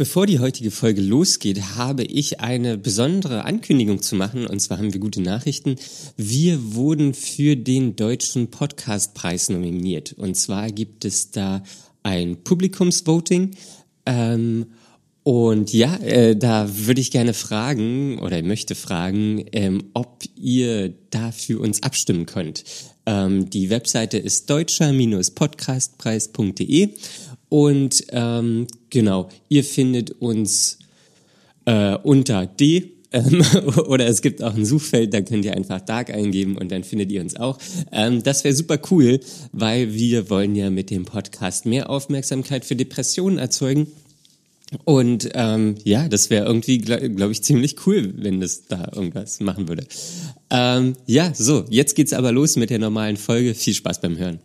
Bevor die heutige Folge losgeht, habe ich eine besondere Ankündigung zu machen. Und zwar haben wir gute Nachrichten. Wir wurden für den Deutschen Podcastpreis nominiert. Und zwar gibt es da ein Publikumsvoting. Ähm, und ja, äh, da würde ich gerne fragen oder möchte fragen, ähm, ob ihr da für uns abstimmen könnt. Ähm, die Webseite ist deutscher-podcastpreis.de und ähm, genau, ihr findet uns äh, unter D ähm, oder es gibt auch ein Suchfeld, da könnt ihr einfach Dark eingeben und dann findet ihr uns auch. Ähm, das wäre super cool, weil wir wollen ja mit dem Podcast mehr Aufmerksamkeit für Depressionen erzeugen. Und ähm, ja, das wäre irgendwie, glaube glaub ich, ziemlich cool, wenn das da irgendwas machen würde. Ähm, ja, so, jetzt geht's aber los mit der normalen Folge. Viel Spaß beim Hören.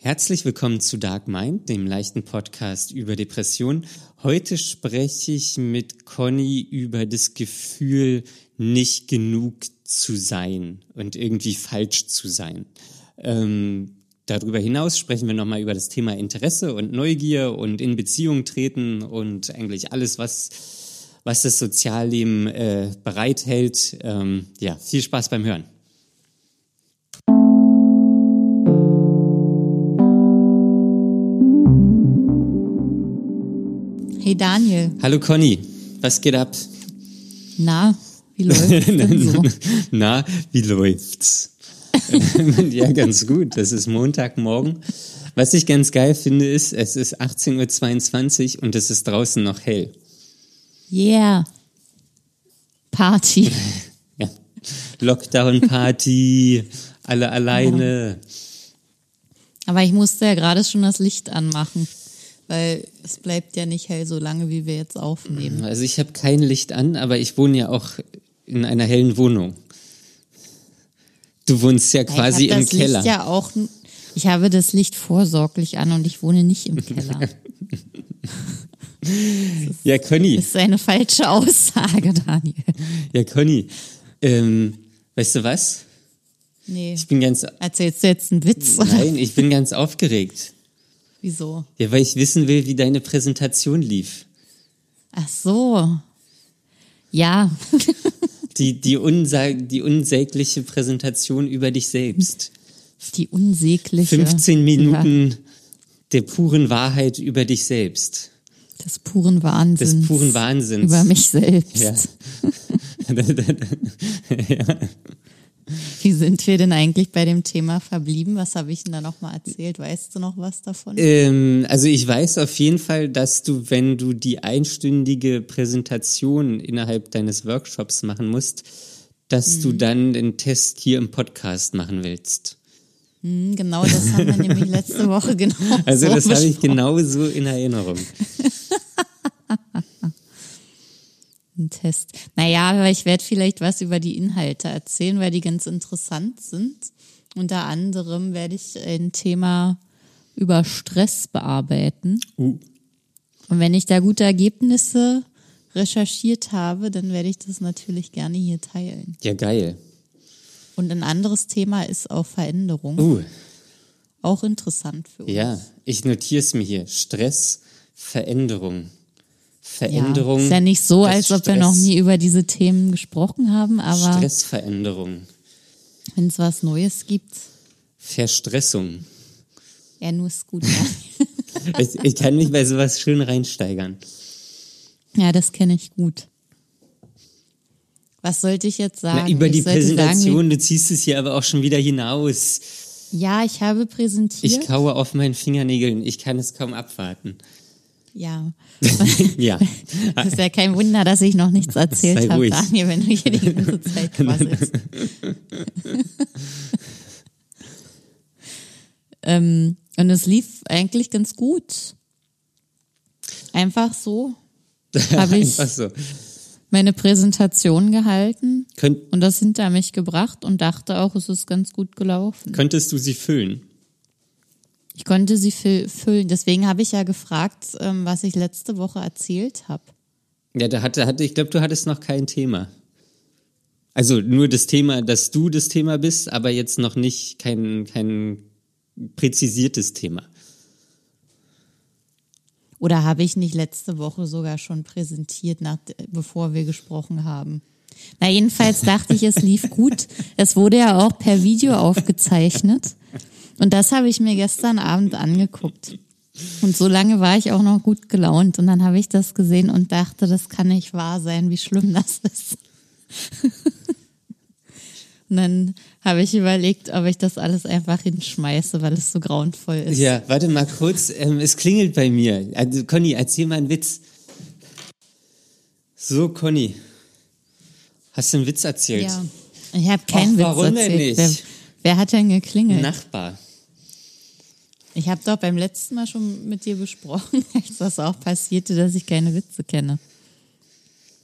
Herzlich willkommen zu Dark Mind, dem leichten Podcast über Depression. Heute spreche ich mit Conny über das Gefühl, nicht genug zu sein und irgendwie falsch zu sein. Ähm, darüber hinaus sprechen wir nochmal über das Thema Interesse und Neugier und in Beziehung treten und eigentlich alles, was, was das Sozialleben äh, bereithält. Ähm, ja, viel Spaß beim Hören. Hey Daniel. Hallo Conny, was geht ab? Na, wie läuft's so? Na, wie läuft's? ja, ganz gut. Das ist Montagmorgen. Was ich ganz geil finde, ist, es ist 18.22 Uhr und es ist draußen noch hell. Yeah. Party. ja. Lockdown-Party. Alle alleine. Aber ich musste ja gerade schon das Licht anmachen weil es bleibt ja nicht hell so lange, wie wir jetzt aufnehmen. Also ich habe kein Licht an, aber ich wohne ja auch in einer hellen Wohnung. Du wohnst ja quasi ich im das Keller. Licht ja auch, ich habe das Licht vorsorglich an und ich wohne nicht im Keller. ja, Conny. Das ist eine falsche Aussage, Daniel. Ja, Conny. Ähm, weißt du was? Nee. Ich bin ganz. Erzählst du jetzt einen Witz? Nein, ich bin ganz aufgeregt. Wieso? Ja, weil ich wissen will, wie deine Präsentation lief. Ach so. Ja. die, die, die unsägliche Präsentation über dich selbst. Die unsägliche. 15 Minuten ja. der puren Wahrheit über dich selbst. Des puren Wahnsinns. Des puren Wahnsinns. Über mich selbst. Ja. ja. Wie sind wir denn eigentlich bei dem Thema verblieben? Was habe ich denn da nochmal erzählt? Weißt du noch was davon? Ähm, also ich weiß auf jeden Fall, dass du, wenn du die einstündige Präsentation innerhalb deines Workshops machen musst, dass mhm. du dann den Test hier im Podcast machen willst. Mhm, genau, das haben wir nämlich letzte Woche genau. Also das habe ich genauso in Erinnerung. Ein Test. Naja, aber ich werde vielleicht was über die Inhalte erzählen, weil die ganz interessant sind. Unter anderem werde ich ein Thema über Stress bearbeiten. Uh. Und wenn ich da gute Ergebnisse recherchiert habe, dann werde ich das natürlich gerne hier teilen. Ja, geil. Und ein anderes Thema ist auch Veränderung. Uh. Auch interessant für uns. Ja, ich notiere es mir hier. Stress, Veränderung. Veränderung. Ja, ist ja nicht so, als ob wir noch nie über diese Themen gesprochen haben, aber. Stressveränderung. Wenn es was Neues gibt. Verstressung. Ja, nur ist gut. Ja. ich, ich kann mich bei sowas schön reinsteigern. Ja, das kenne ich gut. Was sollte ich jetzt sagen? Na, über ich die Präsentation, sagen, du ziehst es hier aber auch schon wieder hinaus. Ja, ich habe präsentiert. Ich kaue auf meinen Fingernägeln, ich kann es kaum abwarten. Ja. ja. Das ist ja kein Wunder, dass ich noch nichts erzählt habe, Daniel, wenn du hier die ganze Zeit quasselst. ähm, und es lief eigentlich ganz gut. Einfach so habe ich so. meine Präsentation gehalten Könnt, und das hinter mich gebracht und dachte auch, es ist ganz gut gelaufen. Könntest du sie füllen? Ich konnte sie füllen. Deswegen habe ich ja gefragt, ähm, was ich letzte Woche erzählt habe. Ja, da hatte, hatte ich glaube, du hattest noch kein Thema. Also nur das Thema, dass du das Thema bist, aber jetzt noch nicht kein, kein präzisiertes Thema. Oder habe ich nicht letzte Woche sogar schon präsentiert, nach, bevor wir gesprochen haben? Na, jedenfalls dachte ich, es lief gut. Es wurde ja auch per Video aufgezeichnet. Und das habe ich mir gestern Abend angeguckt. Und so lange war ich auch noch gut gelaunt. Und dann habe ich das gesehen und dachte, das kann nicht wahr sein, wie schlimm das ist. und dann habe ich überlegt, ob ich das alles einfach hinschmeiße, weil es so grauenvoll ist. Ja, warte mal kurz. Ähm, es klingelt bei mir. Also, Conny, erzähl mal einen Witz. So, Conny. Hast du einen Witz erzählt? Ja. Ich habe keinen Och, Witz warum denn erzählt. nicht? Wer, wer hat denn geklingelt? Nachbar. Ich habe doch beim letzten Mal schon mit dir besprochen, als das auch passierte, dass ich keine Witze kenne.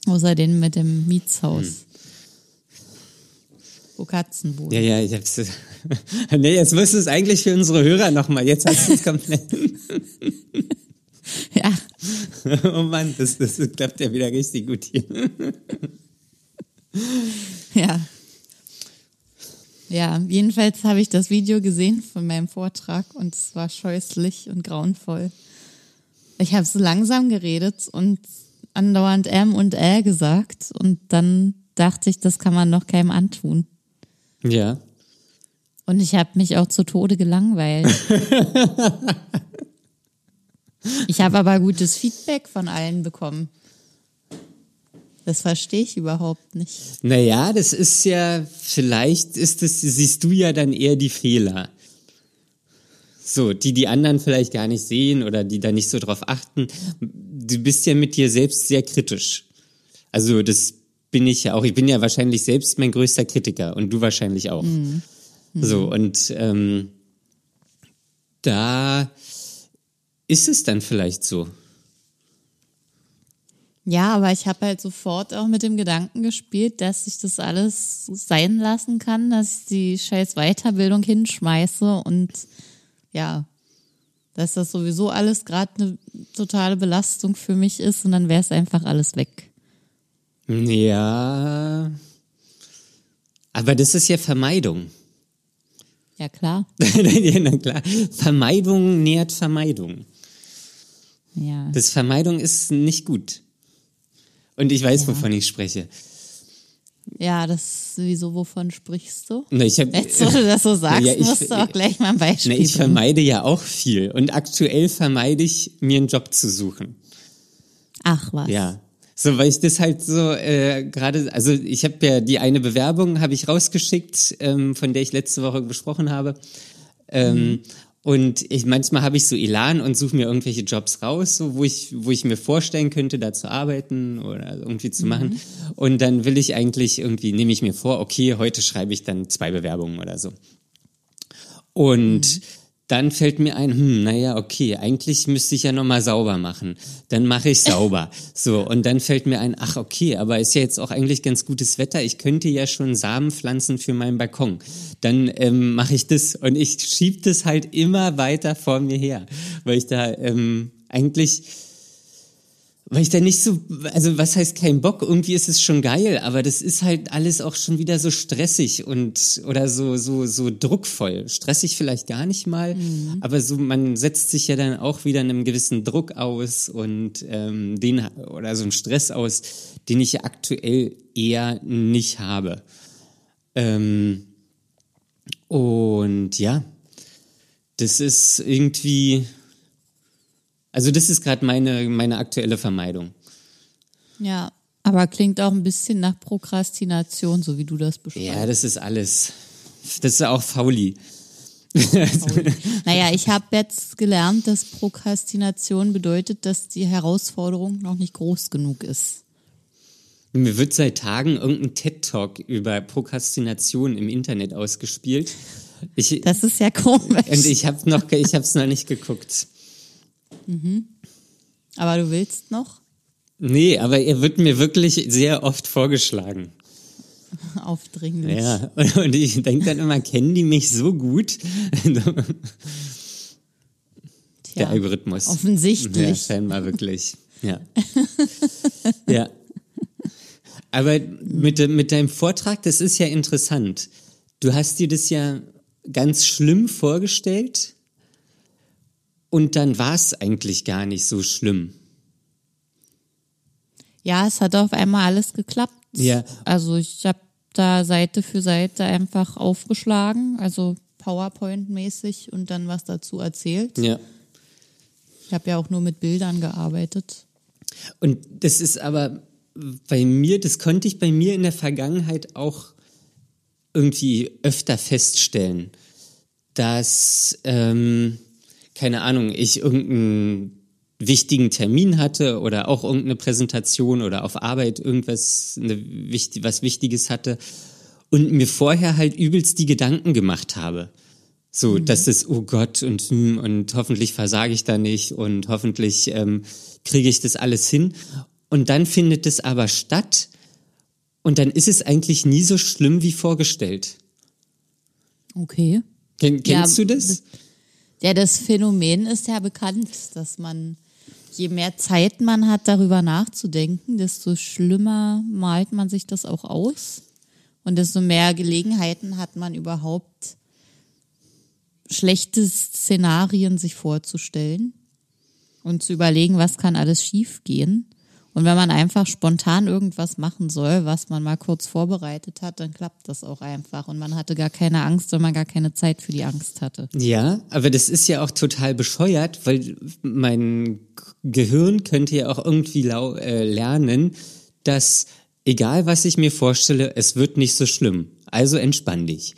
Außer den mit dem Mietshaus. Hm. Wo Katzen wohnen. Ja, ja, ich hab's. nee, jetzt musst du es eigentlich für unsere Hörer nochmal. Jetzt hast du es komplett. Ja. oh Mann, das, das klappt ja wieder richtig gut hier. Ja. Ja, jedenfalls habe ich das Video gesehen von meinem Vortrag und es war scheußlich und grauenvoll. Ich habe so langsam geredet und andauernd M und Ä gesagt und dann dachte ich, das kann man noch keinem antun. Ja. Und ich habe mich auch zu Tode gelangweilt. ich habe aber gutes Feedback von allen bekommen. Das verstehe ich überhaupt nicht. Naja, das ist ja, vielleicht ist es, siehst du ja dann eher die Fehler. So, die die anderen vielleicht gar nicht sehen oder die da nicht so drauf achten. Du bist ja mit dir selbst sehr kritisch. Also das bin ich ja auch. Ich bin ja wahrscheinlich selbst mein größter Kritiker und du wahrscheinlich auch. So, und ähm, da ist es dann vielleicht so. Ja, aber ich habe halt sofort auch mit dem Gedanken gespielt, dass ich das alles sein lassen kann, dass ich die scheiß Weiterbildung hinschmeiße und ja, dass das sowieso alles gerade eine totale Belastung für mich ist und dann wäre es einfach alles weg. Ja. Aber das ist ja Vermeidung. Ja, klar. ja, na klar. Vermeidung nährt Vermeidung. Ja. Das Vermeidung ist nicht gut. Und ich weiß, Ja. wovon ich spreche. Ja, das sowieso, wovon sprichst du? Na, ich hab, Jetzt, wo du das so sagst, Ja, ich- musst du auch gleich mal ein Beispiel Na, ich bringen. vermeide ja auch viel. Und aktuell vermeide ich, mir einen Job zu suchen. Ach was. Ja. So, weil ich das halt so äh, gerade, also ich habe ja die eine Bewerbung habe ich rausgeschickt, ähm, von der ich letzte Woche gesprochen habe. Ähm, Und ich manchmal habe ich so Elan und suche mir irgendwelche Jobs raus, so wo ich wo ich mir vorstellen könnte, da zu arbeiten oder irgendwie zu machen. Und dann will ich eigentlich irgendwie nehme ich mir vor, okay, heute schreibe ich dann zwei Bewerbungen oder so. Und dann fällt mir ein, hm, naja, okay, eigentlich müsste ich ja nochmal sauber machen. Dann mache ich sauber. So, und dann fällt mir ein, ach okay, aber ist ja jetzt auch eigentlich ganz gutes Wetter. Ich könnte ja schon Samen pflanzen für meinen Balkon. Dann ähm, mache ich das und ich schieb das halt immer weiter vor mir her, weil ich da ähm, eigentlich weil ich da nicht so, also was heißt kein Bock? Irgendwie ist es schon geil, aber das ist halt alles auch schon wieder so stressig und oder so so so druckvoll. Stressig vielleicht gar nicht mal, aber so man setzt sich ja dann auch wieder einem gewissen Druck aus und ähm, den oder so einen Stress aus, den ich ja aktuell eher nicht habe. Ähm, und ja, das ist irgendwie also das ist gerade meine, meine aktuelle Vermeidung. Ja, aber klingt auch ein bisschen nach Prokrastination, so wie du das beschreibst. Ja, das ist alles. Das ist auch Fauli. Naja, ich habe jetzt gelernt, dass Prokrastination bedeutet, dass die Herausforderung noch nicht groß genug ist. Mir wird seit Tagen irgendein TED-Talk über Prokrastination im Internet ausgespielt. Ich, Das ist ja komisch. und ich habe noch, ich habe es noch nicht geguckt. Aber du willst noch Nee, aber er wird mir wirklich sehr oft vorgeschlagen. aufdringlich. Ja, und ich denke dann immer, kennen die mich so gut? Der Algorithmus. Ja, Offensichtlich. scheinbar wirklich. Ja. ja. Aber mit, de- mit deinem Vortrag, das ist ja interessant. Du hast dir das ja ganz schlimm vorgestellt Und dann war es eigentlich gar nicht so schlimm. Ja, es hat auf einmal alles geklappt. Ja. Also ich habe da Seite für Seite einfach aufgeschlagen, also PowerPoint-mäßig und dann was dazu erzählt. Ja. Ich habe ja auch nur mit Bildern gearbeitet. Und das ist aber bei mir, das konnte ich bei mir in der Vergangenheit auch irgendwie öfter feststellen, dass, ähm, keine Ahnung, ich irgendeinen wichtigen Termin hatte oder auch irgendeine Präsentation oder auf Arbeit irgendwas, eine, was Wichtiges hatte und mir vorher halt übelst die Gedanken gemacht habe. So, mhm. das ist, oh Gott, und, hm, und hoffentlich versage ich da nicht und hoffentlich ähm, kriege ich das alles hin. Und dann findet es aber statt und dann ist es eigentlich nie so schlimm wie vorgestellt. Okay. Ken, kennst ja, du das? Ja, das Phänomen ist ja bekannt, dass man, je mehr Zeit man hat, darüber nachzudenken, desto schlimmer malt man sich das auch aus. Und desto mehr Gelegenheiten hat man überhaupt, schlechte Szenarien sich vorzustellen und zu überlegen, was kann alles schiefgehen. Und wenn man einfach spontan irgendwas machen soll, was man mal kurz vorbereitet hat, dann klappt das auch einfach. Und man hatte gar keine Angst, weil man gar keine Zeit für die Angst hatte. Ja, aber das ist ja auch total bescheuert, weil mein Gehirn könnte ja auch irgendwie äh, lernen, dass egal was ich mir vorstelle, es wird nicht so schlimm. Also entspann dich.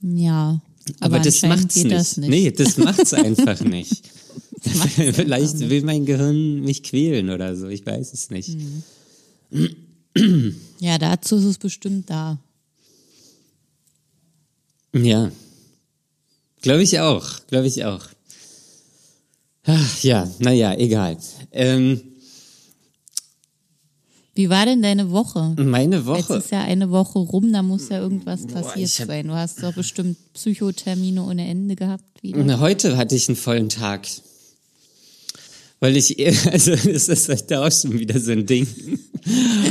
Ja. Aber, aber das macht's nicht. Das nicht. Nee, das macht's einfach nicht. Vielleicht will mein Gehirn mich quälen oder so, ich weiß es nicht. Hm. Ja, dazu ist es bestimmt da. Ja. Glaube ich auch, glaube ich auch. Ach, ja, naja, egal. Ähm, wie war denn deine Woche? Meine Woche? Jetzt ist ja eine Woche rum, da muss ja irgendwas passiert Boah, sein. Du hast doch bestimmt Psychothermine ohne Ende gehabt wieder. Heute hatte ich einen vollen Tag. Weil ich, also das ist heute auch schon wieder so ein Ding.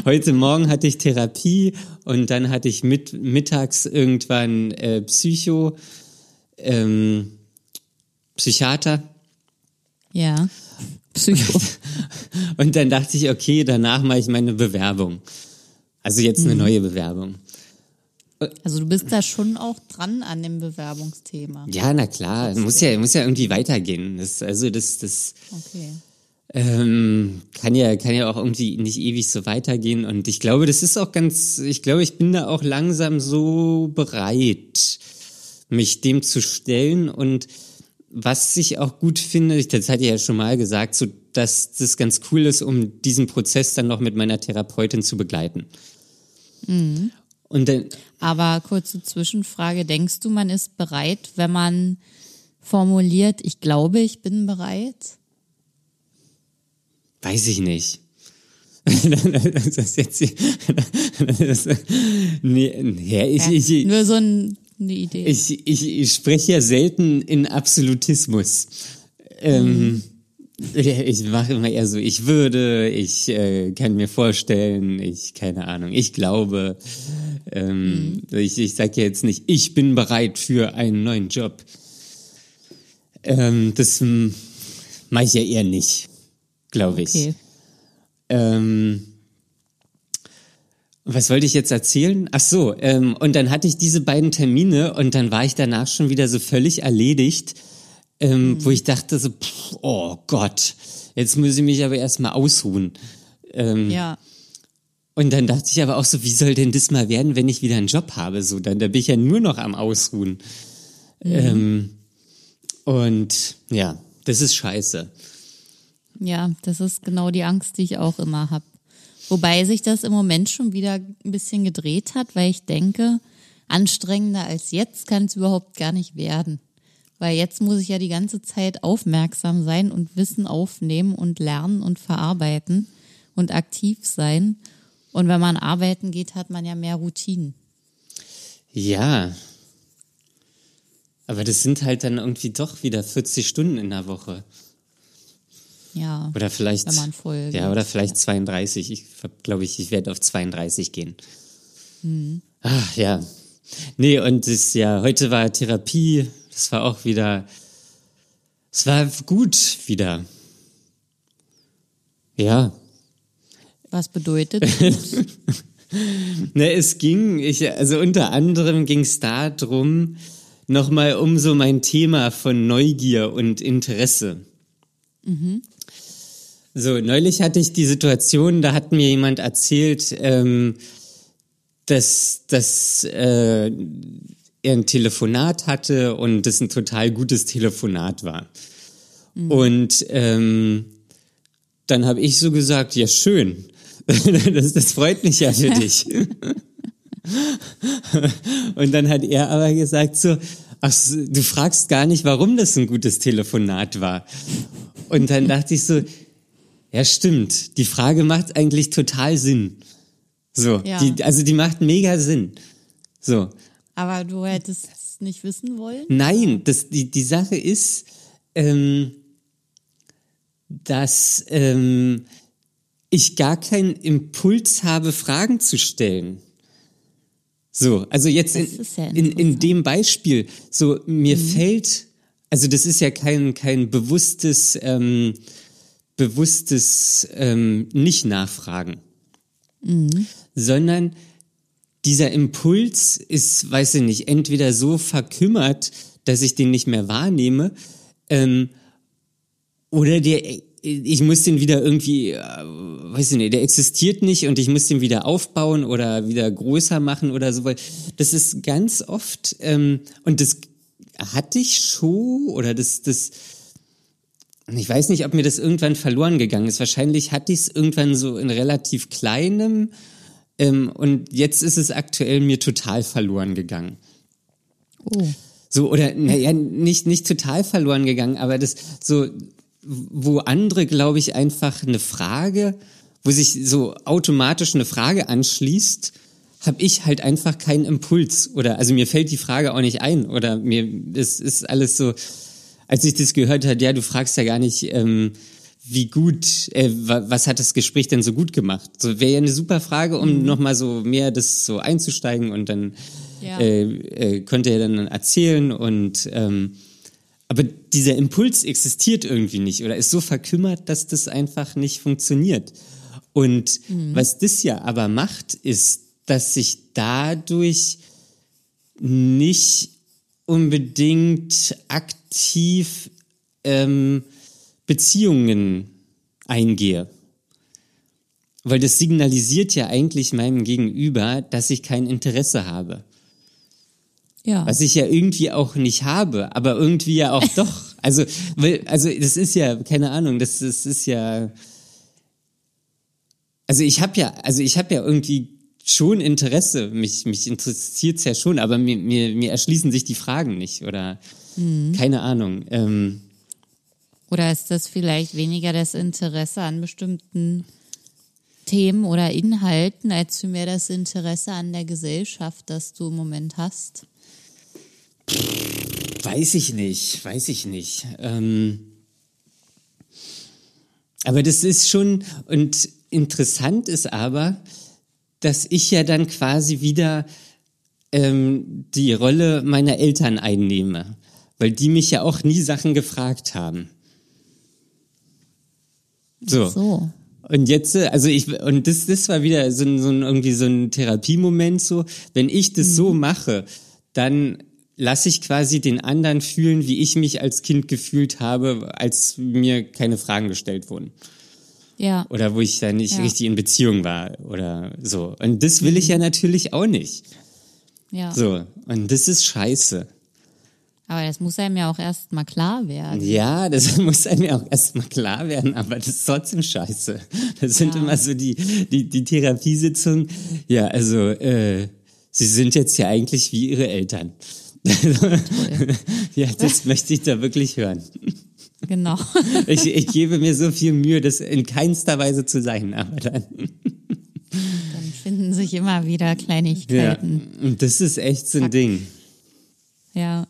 Heute Morgen hatte ich Therapie und dann hatte ich mit, mittags irgendwann äh, Psycho, ähm, Psychiater. Ja. Psycho. Und dann dachte ich, okay, danach mache ich meine Bewerbung. Also jetzt eine mhm. neue Bewerbung. Also du bist da schon auch dran an dem Bewerbungsthema. Ja, na klar, okay. muss ja muss ja irgendwie weitergehen. Das, also das das okay. ähm, kann ja kann ja auch irgendwie nicht ewig so weitergehen. Und ich glaube, das ist auch ganz. Ich glaube, ich bin da auch langsam so bereit, mich dem zu stellen und was ich auch gut finde, das hatte ich ja schon mal gesagt, so dass das ganz cool ist, um diesen Prozess dann noch mit meiner Therapeutin zu begleiten. Mhm. Und dann, Aber kurze Zwischenfrage, denkst du, man ist bereit, wenn man formuliert, ich glaube, ich bin bereit? Weiß ich nicht. das ist jetzt das, nee, nee, ich, ja, ich, nur so ein eine Idee. Ich, ich, ich spreche ja selten in Absolutismus. Ähm, mhm. Ich mache immer eher so, ich würde, ich äh, kann mir vorstellen, ich, keine Ahnung, ich glaube. Ähm, mhm. Ich, ich sage jetzt nicht, ich bin bereit für einen neuen Job. Ähm, das mache ich ja eher nicht, glaube ich. Okay. Ähm, was wollte ich jetzt erzählen? Ach so, ähm, und dann hatte ich diese beiden Termine und dann war ich danach schon wieder so völlig erledigt, ähm, mhm. wo ich dachte so, pff, oh Gott, jetzt muss ich mich aber erstmal ausruhen. Ähm, ja. Und dann dachte ich aber auch so, wie soll denn das mal werden, wenn ich wieder einen Job habe? So, dann da bin ich ja nur noch am Ausruhen. Mhm. Ähm, und ja, das ist scheiße. Ja, das ist genau die Angst, die ich auch immer habe. Wobei sich das im Moment schon wieder ein bisschen gedreht hat, weil ich denke, anstrengender als jetzt kann es überhaupt gar nicht werden. Weil jetzt muss ich ja die ganze Zeit aufmerksam sein und Wissen aufnehmen und lernen und verarbeiten und aktiv sein. Und wenn man arbeiten geht, hat man ja mehr Routinen. Ja. Aber das sind halt dann irgendwie doch wieder 40 Stunden in der Woche. Ja. Oder vielleicht. Wenn man voll. Ja, oder vielleicht 32. Ich glaube, ich, ich werde auf 32 gehen. Mhm. Ach, ja. Nee, und das, ja, heute war Therapie. Das war auch wieder Es war gut wieder. Ja. Was bedeutet Ne, es ging, ich, also unter anderem ging es darum, nochmal um so mein Thema von Neugier und Interesse. Mhm. So, neulich hatte ich die Situation, da hat mir jemand erzählt, ähm, dass, dass äh, er ein Telefonat hatte und das ein total gutes Telefonat war. Mhm. Und ähm, dann habe ich so gesagt, ja schön, das, das freut mich ja für dich. und dann hat er aber gesagt so, ach, du fragst gar nicht, warum das ein gutes Telefonat war. Und dann dachte ich so, ja stimmt, die Frage macht eigentlich total Sinn. So, ja. die, also die macht mega Sinn. So. Aber du hättest es nicht wissen wollen? Nein, das, die, die Sache ist, ähm, dass ähm, ich gar keinen Impuls habe, Fragen zu stellen. So, also jetzt in, ja in, in dem Beispiel, so mir mhm. fällt, also das ist ja kein, kein bewusstes, ähm, bewusstes ähm, Nicht-Nachfragen, mhm. sondern dieser Impuls ist, weiß ich nicht, entweder so verkümmert, dass ich den nicht mehr wahrnehme, ähm, oder der, ich muss den wieder irgendwie, äh, weiß ich nicht, der existiert nicht und ich muss den wieder aufbauen oder wieder größer machen oder so, das ist ganz oft, ähm, und das hatte ich schon, oder das, das, ich weiß nicht, ob mir das irgendwann verloren gegangen ist. Wahrscheinlich hatte ich es irgendwann so in relativ kleinem, ähm, und jetzt ist es aktuell mir total verloren gegangen. Oh. So, oder, naja, nicht, nicht total verloren gegangen, aber das, so, wo andere, glaube ich, einfach eine Frage, wo sich so automatisch eine Frage anschließt, habe ich halt einfach keinen Impuls oder also mir fällt die Frage auch nicht ein oder mir es ist alles so, als ich das gehört hat, ja, du fragst ja gar nicht, ähm, wie gut, äh, was hat das Gespräch denn so gut gemacht? So wäre ja eine super Frage, um mhm. nochmal so mehr das so einzusteigen und dann ja. äh, äh, könnte er dann erzählen und ähm, aber dieser Impuls existiert irgendwie nicht oder ist so verkümmert, dass das einfach nicht funktioniert. Und mhm. was das ja aber macht, ist, dass sich dadurch nicht unbedingt aktiv ähm, Beziehungen eingehe. Weil das signalisiert ja eigentlich meinem Gegenüber, dass ich kein Interesse habe. Ja. Was ich ja irgendwie auch nicht habe, aber irgendwie ja auch doch. Also, weil, also das ist ja, keine Ahnung, das, das ist ja. Also ich habe ja, also ich habe ja irgendwie schon Interesse, mich, mich interessiert's ja schon, aber mir, mir, mir erschließen sich die Fragen nicht oder mhm. keine Ahnung. Ähm, oder ist das vielleicht weniger das Interesse an bestimmten Themen oder Inhalten, als vielmehr das Interesse an der Gesellschaft, das du im Moment hast? Weiß ich nicht, weiß ich nicht. Ähm, aber das ist schon, und interessant ist aber, dass ich ja dann quasi wieder ähm, die Rolle meiner Eltern einnehme, weil die mich ja auch nie Sachen gefragt haben. So. so. Und jetzt, also ich, und das, das war wieder so ein, so ein irgendwie so ein Therapiemoment so. Wenn ich das mhm. so mache, dann lasse ich quasi den anderen fühlen, wie ich mich als Kind gefühlt habe, als mir keine Fragen gestellt wurden. Ja. Oder wo ich da nicht ja. richtig in Beziehung war oder so. Und das will ich ja natürlich auch nicht. Ja. So. Und das ist scheiße. Aber das muss einem ja auch erst mal klar werden. Ja, das muss einem ja auch erst mal klar werden, aber das ist trotzdem scheiße. Das sind ja. immer so die, die, die Therapiesitzungen. Ja, also, äh, sie sind jetzt ja eigentlich wie ihre Eltern. ja, das möchte ich da wirklich hören. Genau. ich, ich gebe mir so viel Mühe, das in keinster Weise zu sein, aber dann. Dann finden sich immer wieder Kleinigkeiten. Ja, und das ist echt so ein Ding. Ja.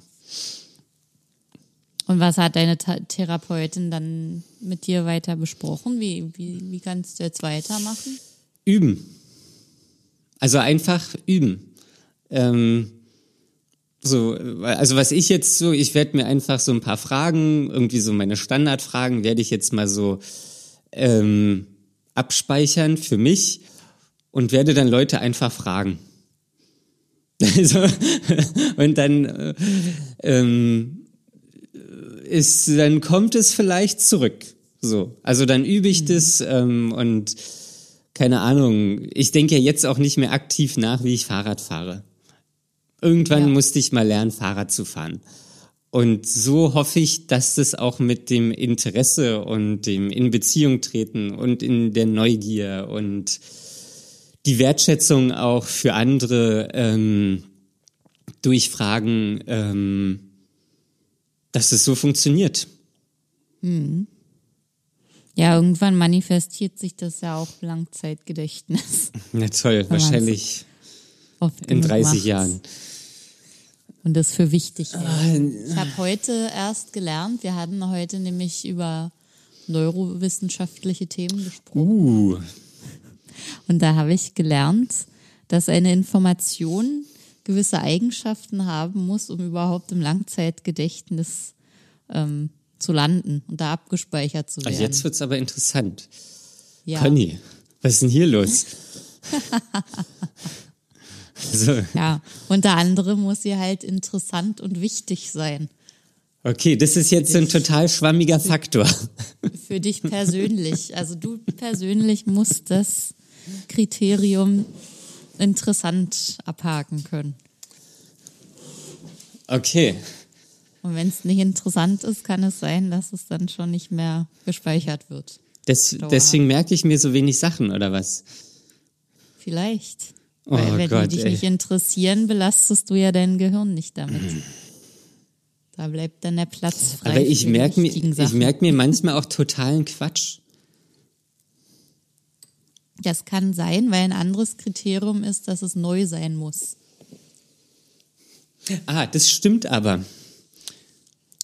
Und was hat deine Therapeutin dann mit dir weiter besprochen? Wie, wie, wie kannst du jetzt weitermachen? Üben. Also einfach üben. Ähm, so, also was ich jetzt so, ich werde mir einfach so ein paar Fragen, irgendwie so meine Standardfragen, werde ich jetzt mal so ähm, abspeichern für mich und werde dann Leute einfach fragen. Also, und dann äh, ähm, ist, dann kommt es vielleicht zurück. So, also dann übe ich mhm. das ähm, und keine Ahnung. Ich denke ja jetzt auch nicht mehr aktiv nach, wie ich Fahrrad fahre. Irgendwann ja. musste ich mal lernen, Fahrrad zu fahren. Und so hoffe ich, dass das auch mit dem Interesse und dem in Beziehung treten und in der Neugier und die Wertschätzung auch für andere ähm, durch Fragen, ähm, dass es so funktioniert. Hm. Ja, irgendwann manifestiert sich das ja auch Langzeitgedächtnis. Na toll, wahrscheinlich in 30 macht. Jahren. Und das für wichtig hält. Ich habe heute erst gelernt, wir hatten heute nämlich über neurowissenschaftliche Themen gesprochen. Uh. Und da habe ich gelernt, dass eine Information gewisse Eigenschaften haben muss, um überhaupt im Langzeitgedächtnis ähm, zu landen und da abgespeichert zu werden. Jetzt wird es aber interessant. Ja. Conny, was ist denn hier los? so. Ja, unter anderem muss sie halt interessant und wichtig sein. Okay, das ist jetzt ein total schwammiger Faktor. Für dich persönlich. Also du persönlich musst das Kriterium interessant abhaken können. Okay. Und wenn es nicht interessant ist, kann es sein, dass es dann schon nicht mehr gespeichert wird. Des, deswegen merke ich mir so wenig Sachen, oder was? Vielleicht. Oh Weil wenn Gott, die dich ey. nicht interessieren, belastest du ja dein Gehirn nicht damit. Da bleibt dann der Platz frei. Aber ich merke mir, ich merke mir manchmal auch totalen Quatsch. Das kann sein, weil ein anderes Kriterium ist, dass es neu sein muss. Ah, das stimmt aber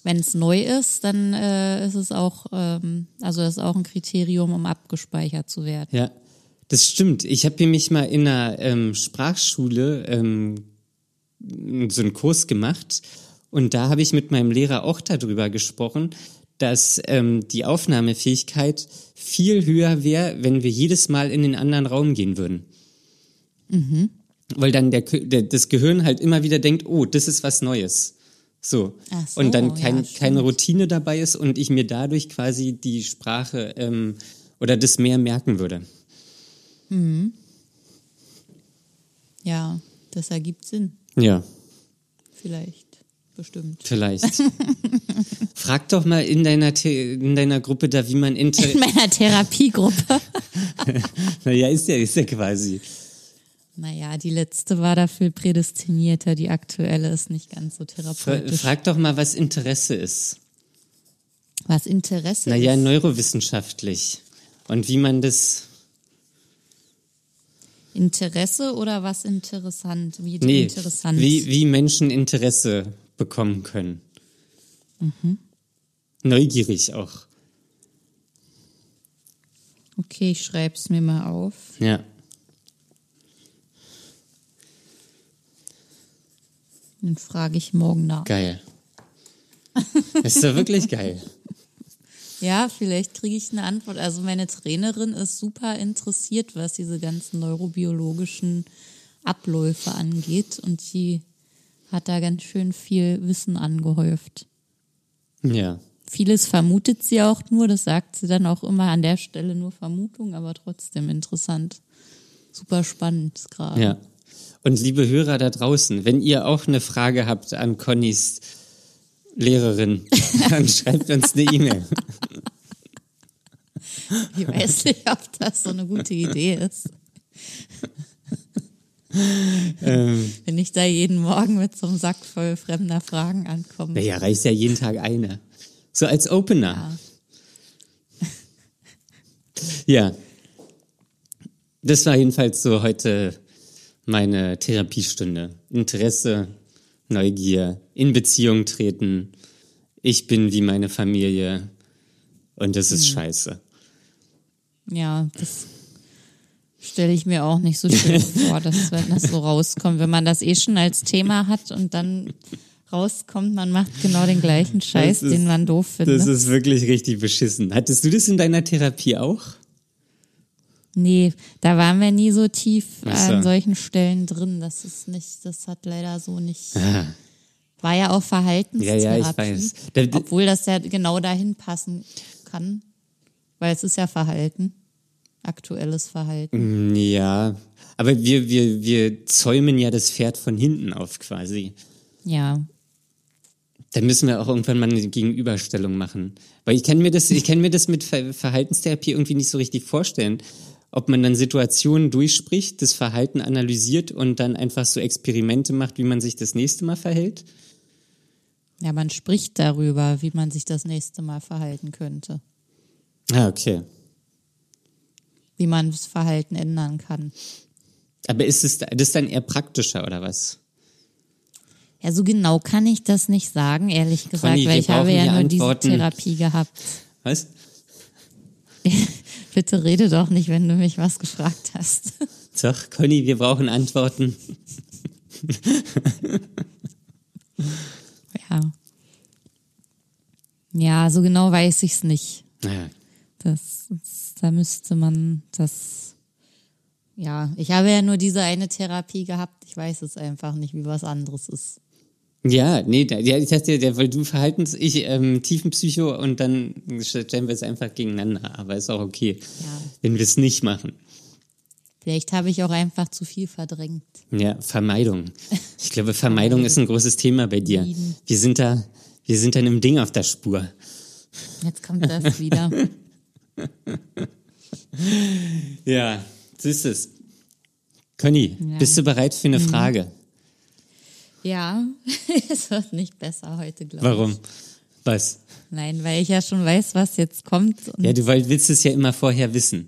wenn es neu ist, dann äh, ist es auch, ähm, also das ist auch ein Kriterium, um abgespeichert zu werden. Ja, das stimmt. Ich habe mich mal in einer ähm, Sprachschule ähm, so einen Kurs gemacht und da habe ich mit meinem Lehrer auch darüber gesprochen, dass ähm, die Aufnahmefähigkeit viel höher wäre, wenn wir jedes Mal in den anderen Raum gehen würden. Mhm. Weil dann der, der, das Gehirn halt immer wieder denkt, oh, das ist was Neues. So. so. Und dann kein, ja, keine Routine dabei ist und ich mir dadurch quasi die Sprache ähm, oder das mehr merken würde. Mhm. Ja, das ergibt Sinn. Ja. Vielleicht. Bestimmt. Vielleicht. Frag doch mal in deiner, The in deiner Gruppe da, wie man Inter In meiner Therapiegruppe. naja, ist ja, ist ja quasi. Naja, die letzte war dafür prädestinierter, die aktuelle ist nicht ganz so therapeutisch. Frag doch mal, was Interesse ist. Was Interesse naja, ist? Naja, neurowissenschaftlich. Und wie man das. Interesse oder was interessant? Wie nee, interessant? Wie, wie Menschen Interesse bekommen können. Mhm. Neugierig auch. Okay, ich schreibe es mir mal auf. Ja. Dann frage ich morgen nach. Geil. Das ist doch wirklich geil. Ja, vielleicht kriege ich eine Antwort. Also meine Trainerin ist super interessiert, was diese ganzen neurobiologischen Abläufe angeht und die hat da ganz schön viel Wissen angehäuft. Ja. Vieles vermutet sie auch nur, das sagt sie dann auch immer an der Stelle nur Vermutung, aber trotzdem interessant. Super spannend gerade. Ja. Und liebe Hörer da draußen, wenn ihr auch eine Frage habt an Connys Lehrerin, dann schreibt uns eine E-Mail. Ich weiß nicht, ob das so eine gute Idee ist. Ähm, Wenn ich da jeden Morgen mit so einem Sack voll fremder Fragen ankomme. Naja, reicht ja jeden Tag eine. So als Opener. Ja. ja. Das war jedenfalls so heute meine Therapiestunde. Interesse, Neugier, in Beziehung treten. Ich bin wie meine Familie und das ist hm. scheiße. Ja, das Stelle ich mir auch nicht so schön vor, dass wenn das so rauskommt, wenn man das eh schon als Thema hat und dann rauskommt, man macht genau den gleichen Scheiß, ist, den man doof findet. Das ist wirklich richtig beschissen. Hattest du das in deiner Therapie auch? Nee, da waren wir nie so tief so. an solchen Stellen drin. Das ist nicht, das hat leider so nicht. Ah. War ja auch Verhaltenstherapie. Ja, ja, ich weiß. Obwohl das ja genau dahin passen kann. Weil es ist ja Verhalten. Aktuelles Verhalten. Ja, aber wir, wir, wir zäumen ja das Pferd von hinten auf quasi. Ja. Dann müssen wir auch irgendwann mal eine Gegenüberstellung machen. Weil ich kann mir das, ich kann mir das mit Ver Verhaltenstherapie irgendwie nicht so richtig vorstellen. Ob man dann Situationen durchspricht, das Verhalten analysiert und dann einfach so Experimente macht, wie man sich das nächste Mal verhält. Ja, man spricht darüber, wie man sich das nächste Mal verhalten könnte. Ah, okay. Wie man das Verhalten ändern kann. Aber ist es das ist dann eher praktischer oder was? Ja, so genau kann ich das nicht sagen, ehrlich gesagt, Conny, weil ich habe ja nur diese. Therapie gehabt. Was? Bitte rede doch nicht, wenn du mich was gefragt hast. Doch, Conny, wir brauchen Antworten. Ja. Ja, so genau weiß ich's nicht. Naja. Das, das, da müsste man das. Ja, ich habe ja nur diese eine Therapie gehabt. Ich weiß es einfach nicht, wie was anderes ist. Ja, nee, da- ja, ich dachte, der, weil du Verhaltens, ich ähm, Tiefenpsycho und dann stellen wir es einfach gegeneinander. Aber ist auch okay, Ja. wenn wir es nicht machen. Vielleicht habe ich auch einfach zu viel verdrängt. Ja, Vermeidung. Ich glaube, Vermeidung ist ein großes Thema bei dir. Wir sind da, wir sind da einem Ding auf der Spur. Jetzt kommt das wieder. Ja, so ist es. Conny, Ja. bist du bereit für eine Frage? Ja, es wird nicht besser heute, glaube ich. Warum? Was? Nein, weil ich ja schon weiß, was jetzt kommt. Ja, du willst es ja immer vorher wissen.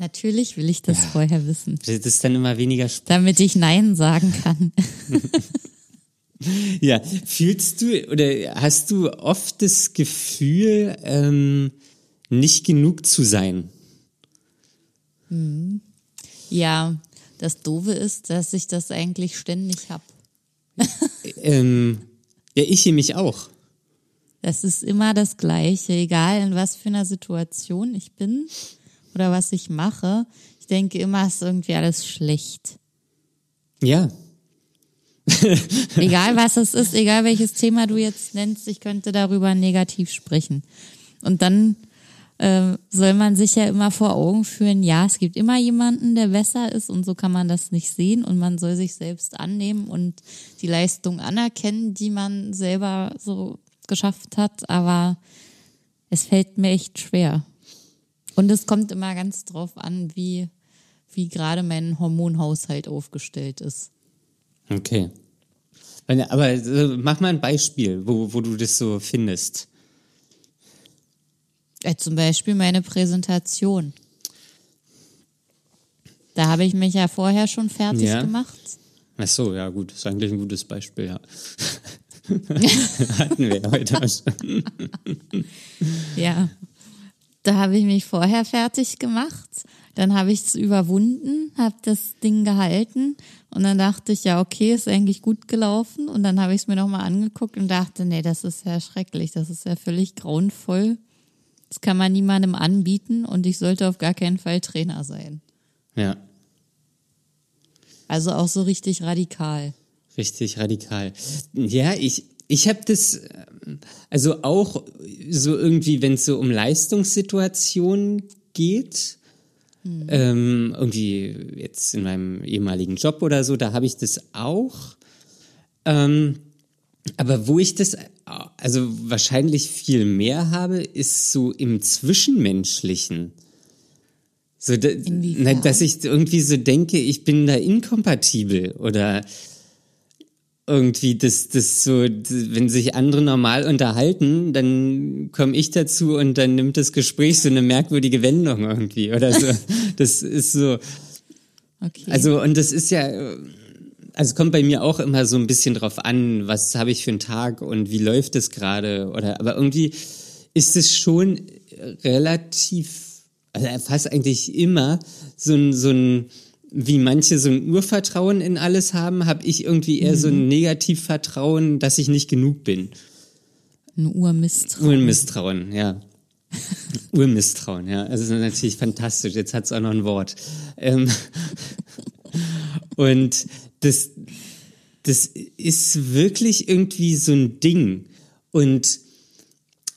natürlich will ich das vorher wissen, Das ist dann immer weniger Spaß. damit ich Nein sagen kann. Ja, fühlst du oder hast du oft das Gefühl, ähm, nicht genug zu sein? ja, das Doofe ist, dass ich das eigentlich ständig hab. Ähm, ja, ich mich auch. Das ist immer das Gleiche, egal in was für einer Situation ich bin oder was ich mache. Ich denke immer, es ist irgendwie alles schlecht. Ja, Egal was es ist, egal welches Thema du jetzt nennst, ich könnte darüber negativ sprechen. Und dann äh, soll man sich ja immer vor Augen führen, ja, es gibt immer jemanden, der besser ist und so kann man das nicht sehen und man soll sich selbst annehmen und die Leistung anerkennen, die man selber so geschafft hat, aber es fällt mir echt schwer. Und es kommt immer ganz drauf an, wie, wie gerade mein Hormonhaushalt aufgestellt ist. okay. Aber äh, mach mal ein Beispiel, wo, wo du das so findest. Äh, zum Beispiel meine Präsentation. Da habe ich mich ja vorher schon fertig Ja. gemacht. Ach so, ja gut, ist eigentlich ein gutes Beispiel, ja. Hatten wir ja heute schon. Ja. Da habe ich mich vorher fertig gemacht. Dann habe ich es überwunden, habe das Ding gehalten und dann dachte ich, ja, okay, ist eigentlich gut gelaufen. Und dann habe ich es mir nochmal angeguckt und dachte, nee, das ist ja schrecklich, das ist ja völlig grauenvoll. Das kann man niemandem anbieten und ich sollte auf gar keinen Fall Trainer sein. Ja, Also auch so richtig radikal. richtig radikal. Ja, ich, ich habe das, also auch so irgendwie, wenn es so um Leistungssituationen geht, ähm, irgendwie jetzt in meinem ehemaligen Job oder so, da habe ich das auch. Ähm, aber wo ich das also wahrscheinlich viel mehr habe, ist so im Zwischenmenschlichen. So, da, na, dass ich irgendwie so denke, ich bin da inkompatibel oder irgendwie das, das so, wenn sich andere normal unterhalten, dann komme ich dazu und dann nimmt das Gespräch so eine merkwürdige Wendung irgendwie oder so. Das ist so, Okay. also, und das ist ja, also kommt bei mir auch immer so ein bisschen drauf an, was habe ich für einen Tag und wie läuft es gerade oder, aber irgendwie ist es schon relativ, also fast eigentlich immer so ein, so ein, wie manche so ein Urvertrauen in alles haben, habe ich irgendwie eher so ein Negativvertrauen, dass ich nicht genug bin. Ein Urmisstrauen. Urmisstrauen, ja. Urmisstrauen, ja. Also das ist natürlich fantastisch. Jetzt hat es auch noch ein Wort. Ähm, und das, das ist wirklich irgendwie so ein Ding. Und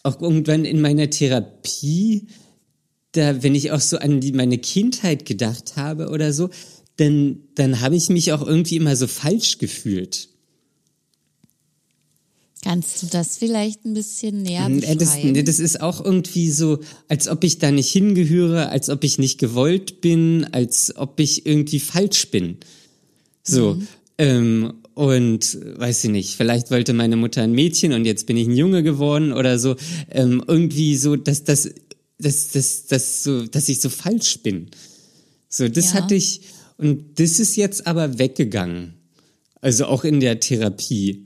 auch irgendwann in meiner Therapie, da, wenn ich auch so an die, meine Kindheit gedacht habe oder so, dann, dann habe ich mich auch irgendwie immer so falsch gefühlt. Kannst du das vielleicht ein bisschen näher Äh, Das, beschreiben? nee, das ist auch irgendwie so, als ob ich da nicht hingehöre, als ob ich nicht gewollt bin, als ob ich irgendwie falsch bin. So. Ähm, und weiß ich nicht, vielleicht wollte meine Mutter ein Mädchen und jetzt bin ich ein Junge geworden oder so. Ähm, irgendwie so, dass das, dass, dass, dass, so, dass ich so falsch bin. So, das Ja. hatte ich, und das ist jetzt aber weggegangen. Also auch in der Therapie.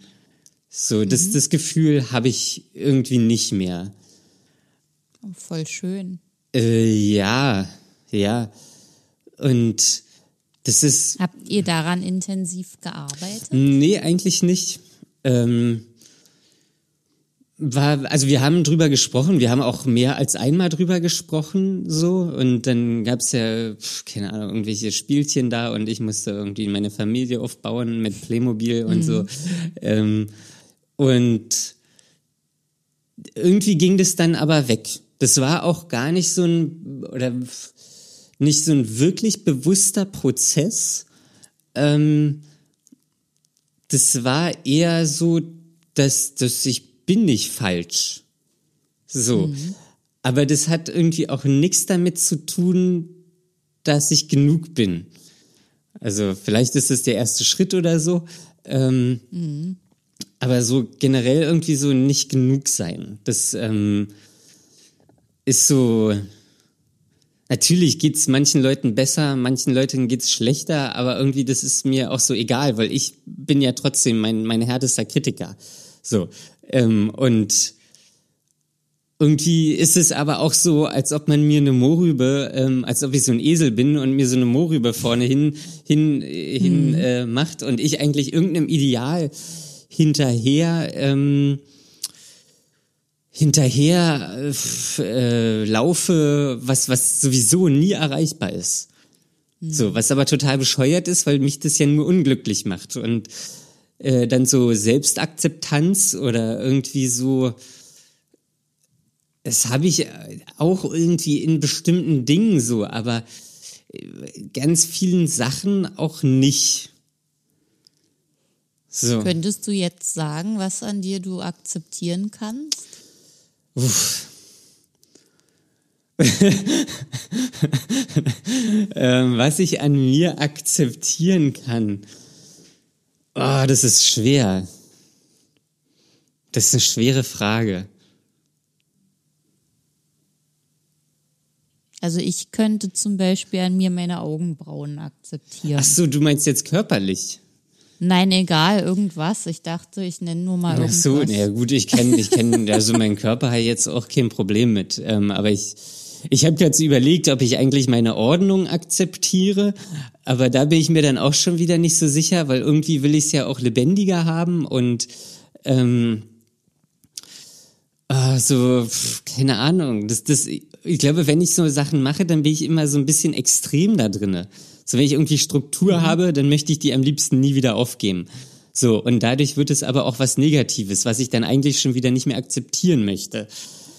So, das, das Gefühl habe ich irgendwie nicht mehr. Oh, Voll schön. Äh, ja, ja. Und das ist, Habt ihr daran intensiv gearbeitet? nee, eigentlich nicht. Ähm, war, also wir haben drüber gesprochen, wir haben auch mehr als einmal drüber gesprochen, so. Und dann gab's ja, keine Ahnung, irgendwelche Spielchen da und ich musste irgendwie meine Familie aufbauen mit Playmobil und so. Ähm, und irgendwie ging das dann aber weg. Das war auch gar nicht so ein, oder nicht so ein wirklich bewusster Prozess. Ähm, das war eher so, dass, dass ich bin nicht falsch. So. Aber das hat irgendwie auch nichts damit zu tun, dass ich genug bin. Also vielleicht ist es der erste Schritt oder so. Ähm, Aber so generell irgendwie so nicht genug sein. Das ähm, ist so. Natürlich geht's manchen Leuten besser, manchen Leuten geht's schlechter, aber irgendwie das ist mir auch so egal, weil ich bin ja trotzdem mein, mein härtester Kritiker. So. Ähm, und irgendwie ist es aber auch so, als ob man mir eine Mohrrübe, ähm, als ob ich so ein Esel bin und mir so eine Mohrrübe vorne hin, hin, äh, hin äh, macht und ich eigentlich irgendeinem Ideal hinterher ähm, hinterher äh, äh, laufe, was was sowieso nie erreichbar ist. So, was aber total bescheuert ist, weil mich das ja nur unglücklich macht und äh, dann so Selbstakzeptanz oder irgendwie so das habe ich äh, auch irgendwie in bestimmten Dingen so, aber äh, ganz vielen Sachen auch nicht. So. Könntest du jetzt sagen, was an dir du akzeptieren kannst? ähm, was ich an mir akzeptieren kann. Oh, das ist schwer. Das ist eine schwere Frage. Also ich könnte zum Beispiel an mir meine Augenbrauen akzeptieren. Ach so, du meinst jetzt körperlich? Nein, egal, irgendwas. Ich dachte, ich nenne nur mal Ach irgendwas. so, naja gut, ich kenne, ich kenne, also mein Körper hat jetzt auch kein Problem mit. Ähm, aber ich, ich habe jetzt überlegt, ob ich eigentlich meine Ordnung akzeptiere, aber da bin ich mir dann auch schon wieder nicht so sicher, weil irgendwie will ich es ja auch lebendiger haben und ähm, ah, so, keine Ahnung. Das, das, ich glaube, wenn ich so Sachen mache, dann bin ich immer so ein bisschen extrem da drinne. So, wenn ich irgendwie Struktur habe, dann möchte ich die am liebsten nie wieder aufgeben. So, und dadurch wird es aber auch was Negatives, was ich dann eigentlich schon wieder nicht mehr akzeptieren möchte.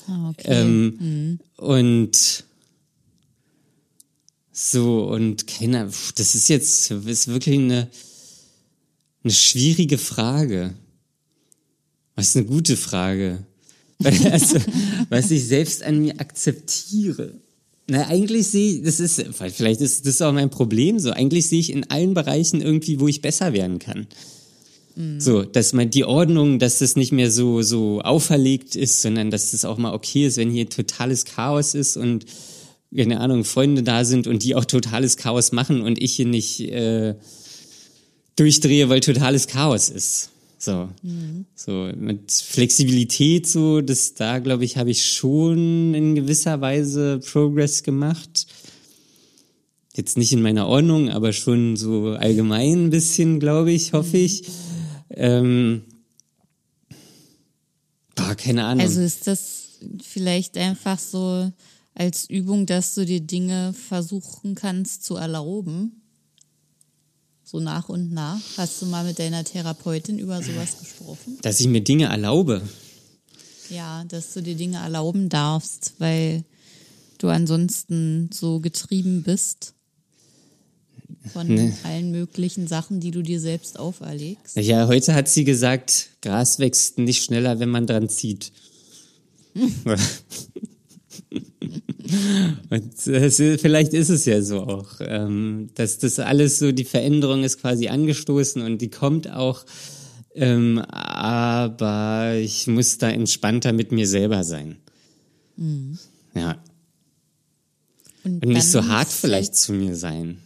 Ah, okay. Ähm, Und so, und keiner, das ist jetzt, ist wirklich eine, eine schwierige Frage. Was ist eine gute Frage? Also, was ich selbst an mir akzeptiere. Na, eigentlich sehe ich, das ist, vielleicht ist das auch mein Problem so. Eigentlich sehe ich in allen Bereichen irgendwie, wo ich besser werden kann. So, dass man die Ordnung, dass das nicht mehr so, so auferlegt ist, sondern dass das auch mal okay ist, wenn hier totales Chaos ist und, keine Ahnung, Freunde da sind und die auch totales Chaos machen und ich hier nicht äh, durchdrehe, weil totales Chaos ist. So, so mit Flexibilität, so, das da, glaube ich, habe ich schon in gewisser Weise Progress gemacht. Jetzt nicht in meiner Ordnung, aber schon so allgemein ein bisschen, glaube ich, hoffe ich. Ähm, boah, keine Ahnung. Also ist das vielleicht einfach so als Übung, dass du dir Dinge versuchen kannst zu erlauben? So nach und nach. Hast du mal mit deiner Therapeutin über sowas gesprochen? Dass ich mir Dinge erlaube. Ja, dass du dir Dinge erlauben darfst, weil du ansonsten so getrieben bist von Nee. allen möglichen Sachen, die du dir selbst auferlegst. Ja, heute hat sie gesagt, Gras wächst nicht schneller, wenn man dran zieht. Und das, ist- vielleicht ist es ja so auch, ähm, dass das alles so, die Veränderung ist quasi angestoßen und die kommt auch, ähm, aber ich muss da entspannter mit mir selber sein. Ja, und nicht so hart vielleicht zu mir sein.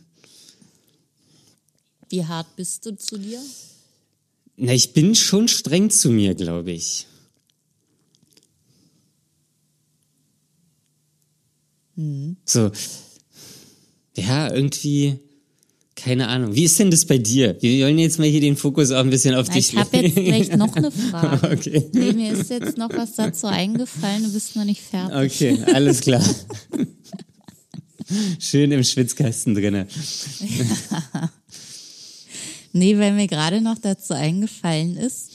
Wie hart bist du zu dir? Na, ich bin schon streng zu mir, glaube ich. So, ja, irgendwie, keine Ahnung. Wie ist denn das bei dir? Wir wollen jetzt mal hier den Fokus auch ein bisschen auf Na, dich ich habe jetzt gleich noch eine Frage. Okay. Nee, mir ist jetzt noch was dazu eingefallen, du bist noch nicht fertig. Okay, alles klar. Schön im Schwitzkasten drinne. Nee, weil mir gerade noch dazu eingefallen ist,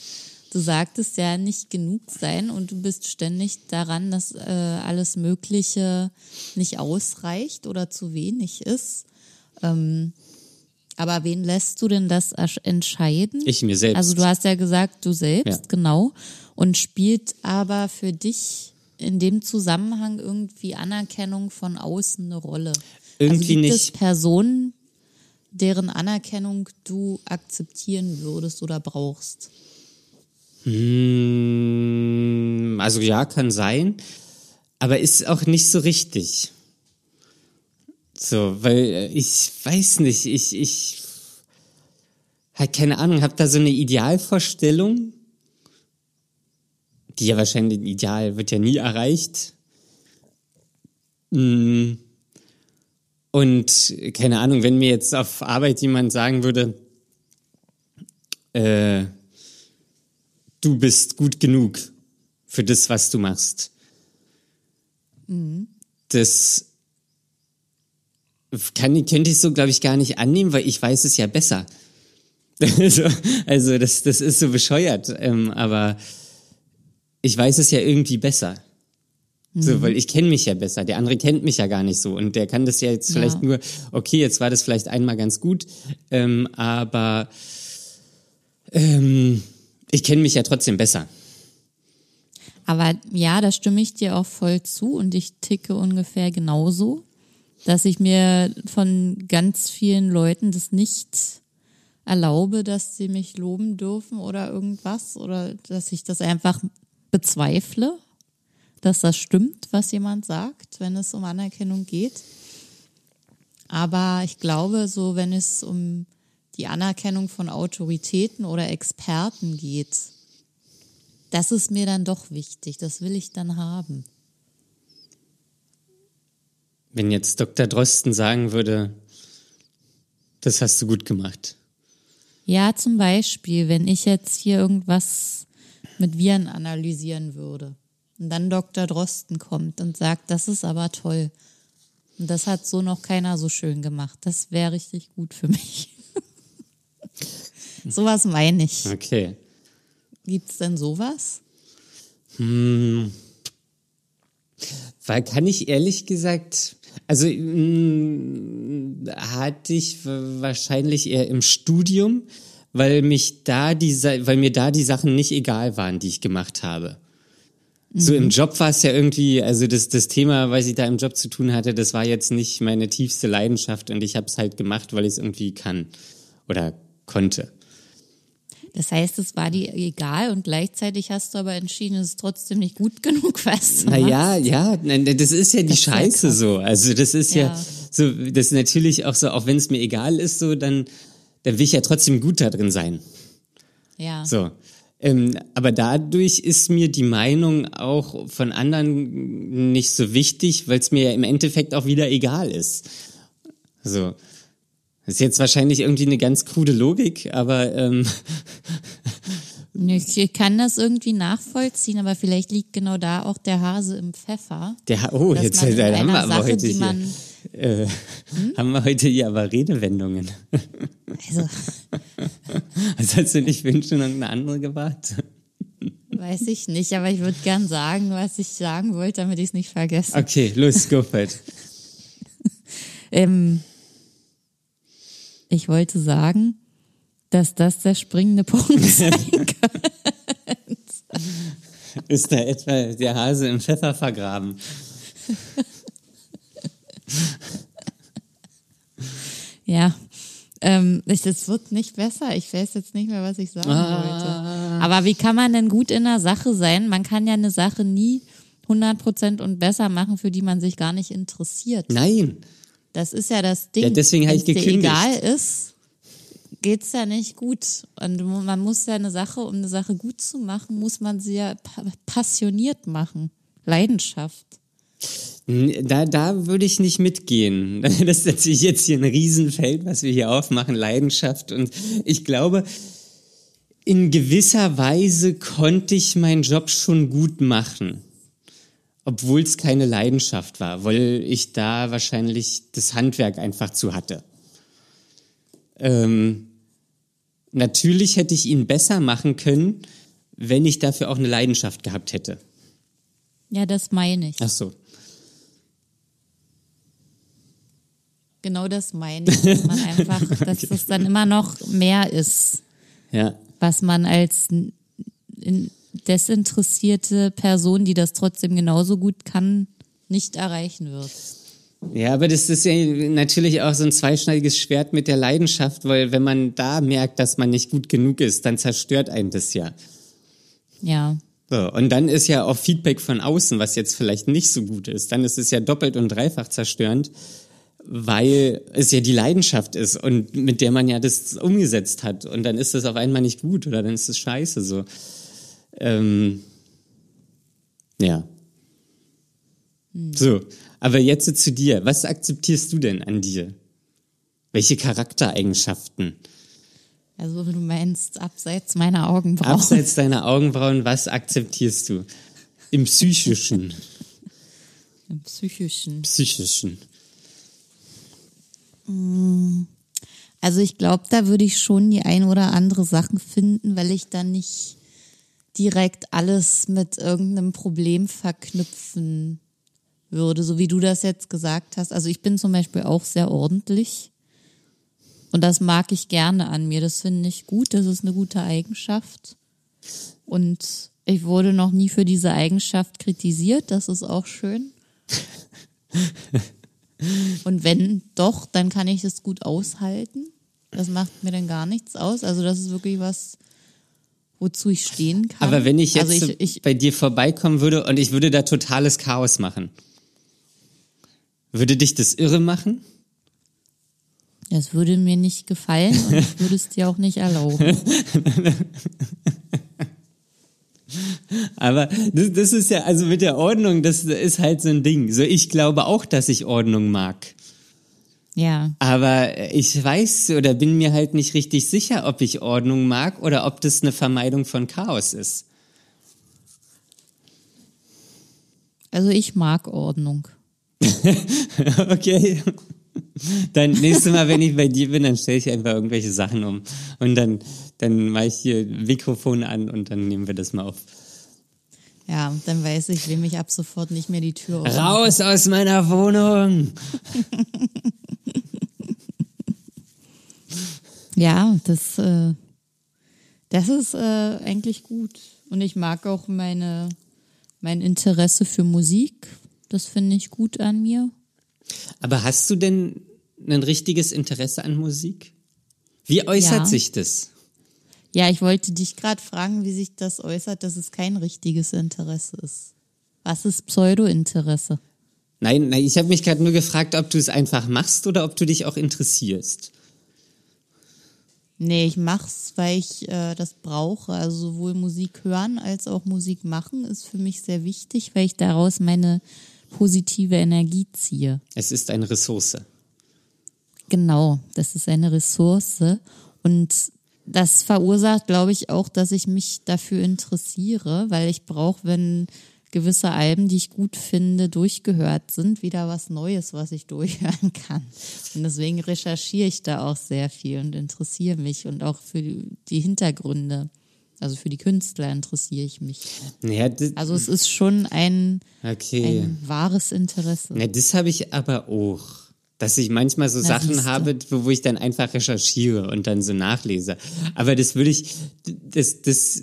du sagtest ja nicht genug sein und du bist ständig daran, dass äh, alles Mögliche nicht ausreicht oder zu wenig ist. Ähm, aber wen lässt du denn das entscheiden? Ich mir selbst. Also du hast ja gesagt, du selbst, Ja. genau. Und spielt aber für dich in dem Zusammenhang irgendwie Anerkennung von außen eine Rolle? Irgendwie also gibt nicht. es Personen, deren Anerkennung du akzeptieren würdest oder brauchst? Hm, Also ja, kann sein, aber ist auch nicht so richtig. So, weil äh, ich weiß nicht, ich, ich halt keine Ahnung, habe da so eine Idealvorstellung, die ja wahrscheinlich ein Ideal wird ja nie erreicht. Hm, Und keine Ahnung, wenn mir jetzt auf Arbeit jemand sagen würde, äh, du bist gut genug für das, was du machst. Das kann, könnte ich so, glaube ich, gar nicht annehmen, weil ich weiß es ja besser. also, also das, das ist so bescheuert, ähm, aber ich weiß es ja irgendwie besser. So, weil ich kenne mich ja besser. Der andere kennt mich ja gar nicht so. Und der kann das ja jetzt vielleicht Ja. nur, okay, jetzt war das vielleicht einmal ganz gut, ähm, aber ähm, ich kenne mich ja trotzdem besser. Aber ja, da stimme ich dir auch voll zu und ich ticke ungefähr genauso, dass ich mir von ganz vielen Leuten das nicht erlaube, dass sie mich loben dürfen oder irgendwas oder dass ich das einfach bezweifle, dass das stimmt, was jemand sagt, wenn es um Anerkennung geht. Aber ich glaube, so wenn es um die Anerkennung von Autoritäten oder Experten geht, das ist mir dann doch wichtig. Das will ich dann haben. Wenn jetzt Dr. Drosten sagen würde, das hast du gut gemacht. Ja, zum Beispiel, wenn ich jetzt hier irgendwas mit Viren analysieren würde und dann Dr. Drosten kommt und sagt, das ist aber toll. Und das hat so noch keiner so schön gemacht. Das wäre richtig gut für mich. Sowas meine ich. Okay. Gibt's denn sowas? Weil kann ich ehrlich gesagt, also mh, hatte ich wahrscheinlich eher im Studium, weil mich da die, weil mir da die Sachen nicht egal waren, die ich gemacht habe. So im Job war es ja irgendwie, also das, das Thema, was ich da im Job zu tun hatte, das war jetzt nicht meine tiefste Leidenschaft und ich habe es halt gemacht, weil ich es irgendwie kann oder konnte. Das heißt, es war dir egal und gleichzeitig hast du aber entschieden, es ist trotzdem nicht gut genug, was du. Naja, ja, das ist ja die Das Scheiße so. Also das ist ja. Ja. so, das ist natürlich auch so, auch wenn es mir egal ist, so, dann, dann will ich ja trotzdem gut da drin sein. Ja. So. Ähm, aber dadurch ist mir die Meinung auch von anderen nicht so wichtig, weil es mir ja im Endeffekt auch wieder egal ist. So. Das ist jetzt wahrscheinlich irgendwie eine ganz krude Logik, aber ähm, Ich kann das irgendwie nachvollziehen, aber vielleicht liegt genau da auch der Hase im Pfeffer. der oh, dass jetzt haben wir aber Sache, heute hier, äh, haben wir heute hier aber Redewendungen. also, Also hast du nicht wünschen und eine andere gewartet? weiß ich nicht, aber ich würde gern sagen, was ich sagen wollte, damit ich es nicht vergesse. Okay, los, go for it. Ähm, ich wollte sagen, dass das der springende Punkt sein kann. Ist da etwa der Hase im Pfeffer vergraben? Ja, ähm, es wird nicht besser. Ich weiß jetzt nicht mehr, was ich sagen Ah. wollte. Aber wie kann man denn gut in einer Sache sein? Man kann ja eine Sache nie 100% und besser machen, für die man sich gar nicht interessiert. Nein. Das ist ja das Ding. Ja, deswegen habe ich gekündigt. egal ist, geht's ja nicht gut. Und man muss ja eine Sache, um eine Sache gut zu machen, muss man sie ja pa passioniert machen. Leidenschaft. Da, da würde ich nicht mitgehen. Das ist natürlich jetzt hier ein Riesenfeld, was wir hier aufmachen, Leidenschaft. Und ich glaube, in gewisser Weise konnte ich meinen Job schon gut machen. Obwohl es keine Leidenschaft war, weil ich da wahrscheinlich das Handwerk einfach zu hatte. Ähm, natürlich hätte ich ihn besser machen können, wenn ich dafür auch eine Leidenschaft gehabt hätte. Ja, das meine ich. Ach so. Genau das meine ich. Dass man einfach, dass es dann immer noch mehr ist, Ja. was man als in- desinteressierte Person, die das trotzdem genauso gut kann, nicht erreichen wird. Ja, aber das ist ja natürlich auch so ein zweischneidiges Schwert mit der Leidenschaft, weil wenn man da merkt, dass man nicht gut genug ist, dann zerstört einen das ja. Ja. So, und dann ist ja auch Feedback von außen, was jetzt vielleicht nicht so gut ist, dann ist es ja doppelt und dreifach zerstörend, weil es ja die Leidenschaft ist und mit der man ja das umgesetzt hat und dann ist es auf einmal nicht gut oder dann ist es scheiße so. Ähm, ja. So, aber jetzt zu dir. Was akzeptierst du denn an dir? Welche Charaktereigenschaften? Also du meinst abseits meiner Augenbrauen. Abseits deiner Augenbrauen, was akzeptierst du? Im Psychischen. Im psychischen. Psychischen. Also ich glaube, da würde ich schon die ein oder andere Sachen finden, weil ich dann nicht direkt alles mit irgendeinem Problem verknüpfen würde, so wie du das jetzt gesagt hast. Also ich bin zum Beispiel auch sehr ordentlich und das mag ich gerne an mir. Das finde ich gut. Das ist eine gute Eigenschaft und ich wurde noch nie für diese Eigenschaft kritisiert. Das ist auch schön. Und wenn doch, dann kann ich das gut aushalten. Das macht mir dann gar nichts aus. Also das ist wirklich was, wozu ich stehen kann. Aber wenn ich jetzt also so ich, ich, bei dir vorbeikommen würde und ich würde da totales Chaos machen, würde dich das irre machen? das würde mir nicht gefallen und ich würde es dir auch nicht erlauben. Aber das, das ist ja, also mit der Ordnung, das ist halt so ein Ding. So, ich glaube auch, dass ich Ordnung mag. Ja, Aber ich weiß oder bin mir halt nicht richtig sicher, ob ich Ordnung mag oder ob das eine Vermeidung von Chaos ist. also ich mag Ordnung. Okay. Dann nächstes Mal, wenn ich bei dir bin, dann stelle ich einfach irgendwelche Sachen um. Und dann, dann mache ich hier Mikrofon an und dann nehmen wir das mal auf. Ja, dann weiß ich, wem ich ab sofort nicht mehr die Tür auf. Raus aus meiner Wohnung! Ja, das, äh, das ist äh, eigentlich gut. Und ich mag auch meine, mein Interesse für Musik. Das finde ich gut an mir. Aber hast du denn ein richtiges Interesse an Musik? Wie äußert Ja. sich das? Ja, ich wollte dich gerade fragen, wie sich das äußert, dass es kein richtiges Interesse ist. Was ist Pseudo-Interesse? Nein, nein, ich habe mich gerade nur gefragt, ob du es einfach machst oder ob du dich auch interessierst. Nee, ich mach's, weil ich äh, das brauche. Also sowohl Musik hören als auch Musik machen ist für mich sehr wichtig, weil ich daraus meine positive Energie ziehe. Es ist eine Ressource. Genau, das ist eine Ressource. Und das verursacht, glaube ich, auch, dass ich mich dafür interessiere, weil ich brauche, wenn gewisse Alben, die ich gut finde, durchgehört sind, wieder was Neues, was ich durchhören kann. Und deswegen recherchiere ich da auch sehr viel und interessiere mich und auch für die Hintergründe. Also für die Künstler interessiere ich mich. Ja, das, Also es ist schon ein, okay. ein wahres Interesse. Na, das habe ich aber auch. Dass ich manchmal so Na, Sachen siehste. habe, wo, ich dann einfach recherchiere und dann so nachlese. Aber das würde ich, das, das,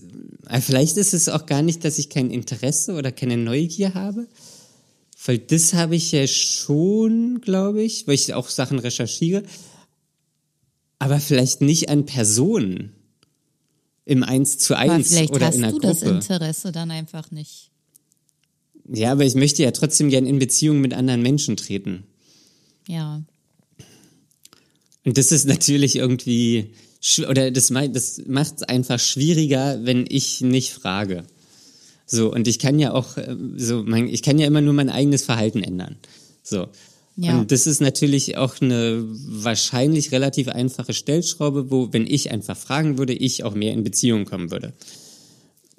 äh, vielleicht ist es auch gar nicht, dass ich kein Interesse oder keine Neugier habe. Weil das habe ich ja schon, glaube ich, weil ich auch Sachen recherchiere. Aber vielleicht nicht an Personen. Im Eins zu Aber eins vielleicht oder hast in einer du das. Interesse dann einfach nicht. Ja, aber ich möchte ja trotzdem gern in Beziehung mit anderen Menschen treten. Ja. Und das ist natürlich irgendwie, oder das, das macht es einfach schwieriger, wenn ich nicht frage. So, und ich kann ja auch, äh, so, mein, ich kann ja immer nur mein eigenes Verhalten ändern. So. Ja. Und das ist natürlich auch eine wahrscheinlich relativ einfache Stellschraube, wo, wenn ich einfach fragen würde, ich auch mehr in Beziehung kommen würde.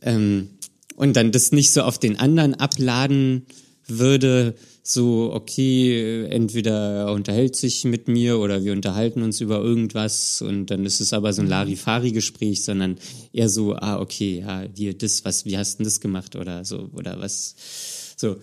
Ähm, und dann das nicht so auf den anderen abladen würde, so, okay, entweder er unterhält sich mit mir oder wir unterhalten uns über irgendwas und dann ist es aber so ein Larifari-Gespräch, sondern eher so, ah, okay, ja, dir das, was, wie hast du denn das gemacht oder so, oder was, so.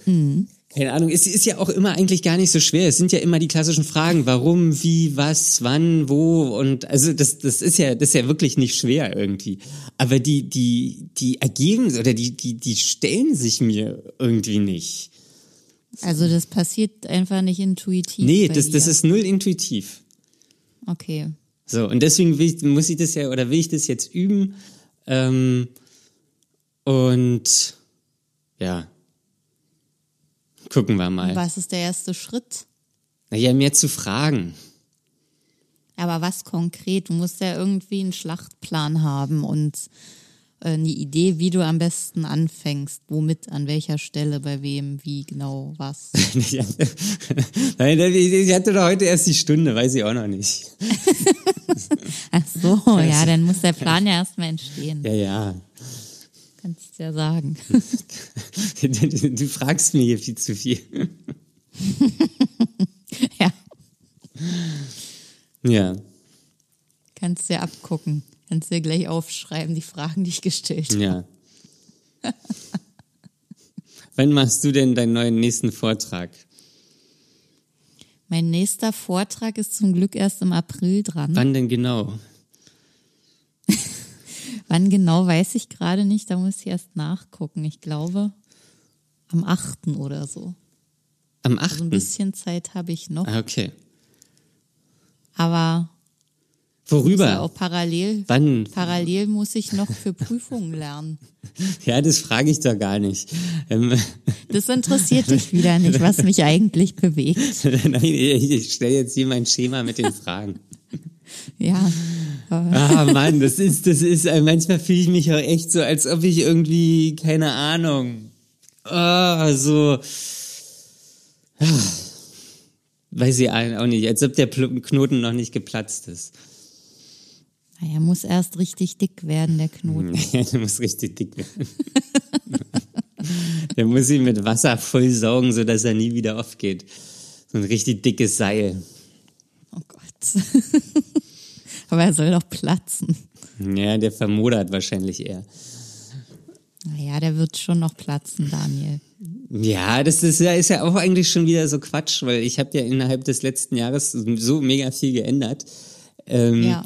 Keine Ahnung, es ist ja auch immer eigentlich gar nicht so schwer. Es sind ja immer die klassischen Fragen, warum, wie, was, wann, wo und also das, das ist ja, das ist ja wirklich nicht schwer irgendwie. Aber die, die, die ergeben oder die, die, die stellen sich mir irgendwie nicht. Also das passiert einfach nicht intuitiv. Nee, das, das ist null intuitiv. Okay. So, und deswegen will ich, muss ich das ja, oder will ich das jetzt üben. Ähm, und ja. Gucken wir mal. Was ist der erste Schritt? Naja, mehr zu fragen. Aber was konkret? Du musst ja irgendwie einen Schlachtplan haben und eine Idee, wie du am besten anfängst. Womit, an welcher Stelle, bei wem, wie genau, was. Ja. Nein, ich hatte doch heute erst die Stunde, weiß ich auch noch nicht. Ach so, ja, dann muss der Plan ja erstmal entstehen. Ja, ja. Kannst ja sagen. Du, du, du fragst mir hier viel zu viel. ja, Ja. kannst dir abgucken. Kannst dir gleich aufschreiben, die Fragen, die ich gestellt habe. Ja. Wann machst du denn deinen neuen nächsten Vortrag? Mein nächster Vortrag ist zum Glück erst im April dran. Wann denn genau? Wann genau weiß ich gerade nicht, da muss ich erst nachgucken. Ich glaube am 8. oder so. Am Also ein 8. bisschen Zeit habe ich noch. Ah, okay. Aber muss ja Worüber? auch parallel, Wann? parallel muss ich noch für Prüfungen lernen. Ja, das frage ich doch gar nicht. Ähm, Das interessiert dich wieder nicht, was mich eigentlich bewegt. Nein, ich stelle jetzt hier mein Schema mit den Fragen. Ja, Ah Mann, das ist, das ist, äh, manchmal fühle ich mich auch echt so, als ob ich irgendwie, keine Ahnung, ah, so, ah, weiß ich auch nicht, als ob der Knoten noch nicht geplatzt ist. Naja, muss erst richtig dick werden, der Knoten. Ja, der muss richtig dick werden. der muss ihn mit Wasser vollsaugen, sodass er nie wieder aufgeht. So ein richtig dickes Seil. Oh Gott. Aber er soll doch platzen. Ja, der vermodert wahrscheinlich eher. Naja, der wird schon noch platzen, Daniel. Ja, das ist ja, ist ja auch eigentlich schon wieder so Quatsch, weil ich habe ja innerhalb des letzten Jahres so mega viel geändert, ähm, Ja.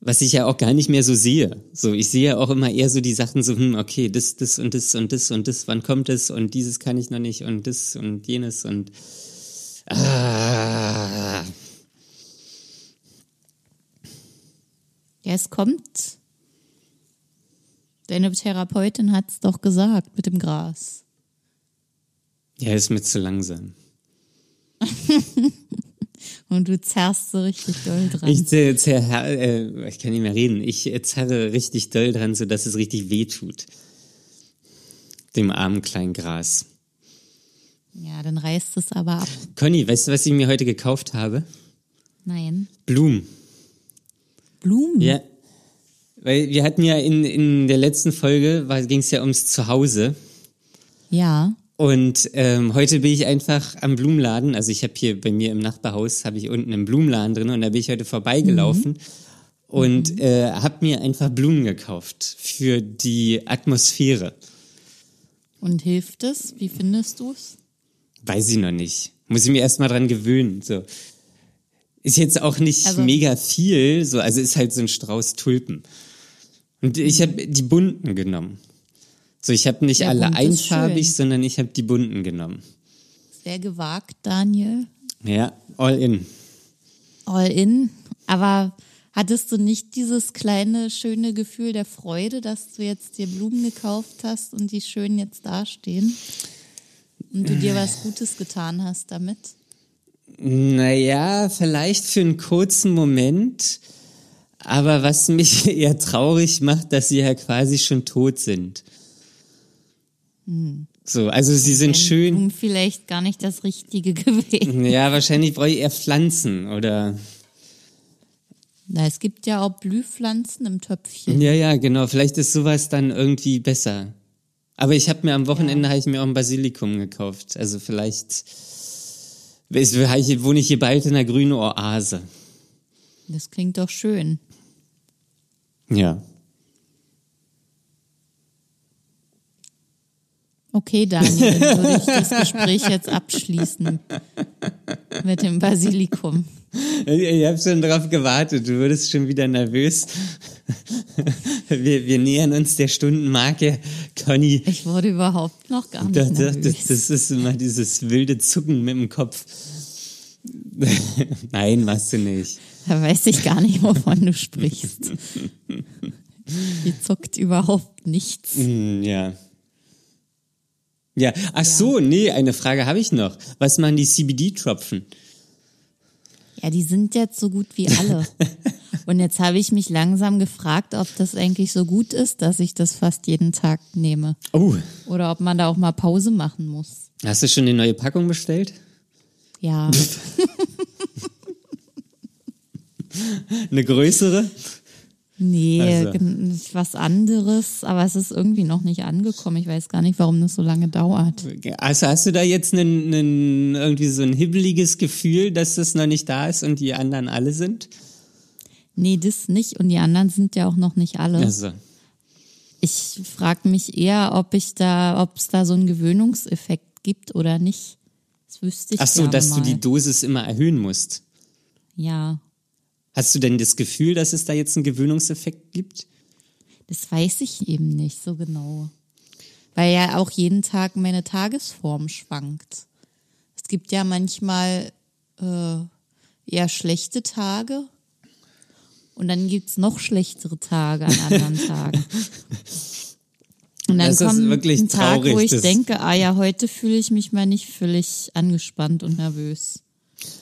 Was ich ja auch gar nicht mehr so sehe. So, ich sehe ja auch immer eher so die Sachen so, hm, okay, das, das und das und das und das, wann kommt es und dieses kann ich noch nicht und das und jenes und ah, Ja, es kommt. Deine Therapeutin hat's doch gesagt mit dem Gras. ja, ist mir zu langsam. Und du zerrst so richtig doll dran. Ich, zer, zer, äh, ich kann nicht mehr reden. Ich zerre richtig doll dran, sodass es richtig weh tut. Dem armen kleinen Gras. ja, dann reißt es aber ab. Conny, weißt du, was ich mir heute gekauft habe? Nein. Blumen. Blumen? Ja. Weil wir hatten ja in, in der letzten Folge, ging es ja ums Zuhause. Ja. Und ähm, heute bin ich einfach am Blumenladen. Also ich habe hier bei mir im Nachbarhaus, habe ich unten einen Blumenladen drin und da bin ich heute vorbeigelaufen und äh, habe mir einfach Blumen gekauft für die Atmosphäre. Und hilft es? Wie findest du es? Weiß ich noch nicht. Muss ich mir erstmal dran gewöhnen. So. Ist jetzt auch nicht Also- mega viel, so, also ist halt so ein Strauß Tulpen. Und ich habe die bunten genommen. So, ich habe nicht Ja, alle einfarbig, sondern ich habe die bunten genommen. Sehr gewagt, Daniel. Ja, all in. All in. Aber hattest du nicht dieses kleine, schöne Gefühl der Freude, dass du jetzt dir Blumen gekauft hast und die schön jetzt dastehen? Und du dir was Gutes getan hast damit? Naja, vielleicht für einen kurzen Moment. Aber was mich eher traurig macht, dass sie ja quasi schon tot sind. So, also sie sind Wären schön. Blumen vielleicht gar nicht das Richtige gewesen. Ja, wahrscheinlich brauche ich eher Pflanzen oder. Na, es gibt ja auch Blühpflanzen im Töpfchen. Ja, ja, genau. Vielleicht ist sowas dann irgendwie besser. Aber ich habe mir am Wochenende habe ich mir auch ein Basilikum gekauft. Also vielleicht ist- wohne ich hier bald in einer grünen Oase. Das klingt doch schön. Ja. Okay, Daniel, dann würde ich das Gespräch jetzt abschließen mit dem Basilikum. Ich habe schon drauf gewartet. Du würdest schon wieder nervös. Wir, wir nähern uns der Stundenmarke. Conny, Ich wurde überhaupt noch gar nicht das, das, nervös. das, das ist immer dieses wilde Zucken mit dem Kopf. Nein, machst du nicht. Da weiß ich gar nicht, wovon du sprichst. Hier zuckt überhaupt nichts. Hm, Ja. Ja, ach so, nee, eine Frage habe ich noch. Was machen die CBD-Tropfen? Ja, die sind jetzt so gut wie alle. Und jetzt habe ich mich langsam gefragt, ob das eigentlich so gut ist, dass ich das fast jeden Tag nehme. Oh, Oder ob man da auch mal Pause machen muss. hast du schon die neue Packung bestellt? Ja, Eine größere? Nee, Also. was anderes, aber es ist irgendwie noch nicht angekommen. Ich weiß gar nicht, warum das so lange dauert. Also hast du da jetzt einen, einen, irgendwie so ein hibbeliges Gefühl, dass das noch nicht da ist und die anderen alle sind? Nee, das nicht. Und die anderen sind ja auch noch nicht alle. Also, Ich frage mich eher, ob ich da, ob es da so einen Gewöhnungseffekt gibt oder nicht. Das wüsste ich ach so, dass mal. du die Dosis immer erhöhen musst. Ja, Hast du denn das Gefühl, dass es da jetzt einen Gewöhnungseffekt gibt? das weiß ich eben nicht so genau. Weil ja auch jeden Tag meine Tagesform schwankt. Es gibt ja manchmal äh, eher schlechte Tage und dann gibt's noch schlechtere Tage an anderen Tagen. Und dann Das ist kommt wirklich ein Tag, wo traurig, ich das- denke, ah ja, heute fühle ich mich mal nicht völlig angespannt und nervös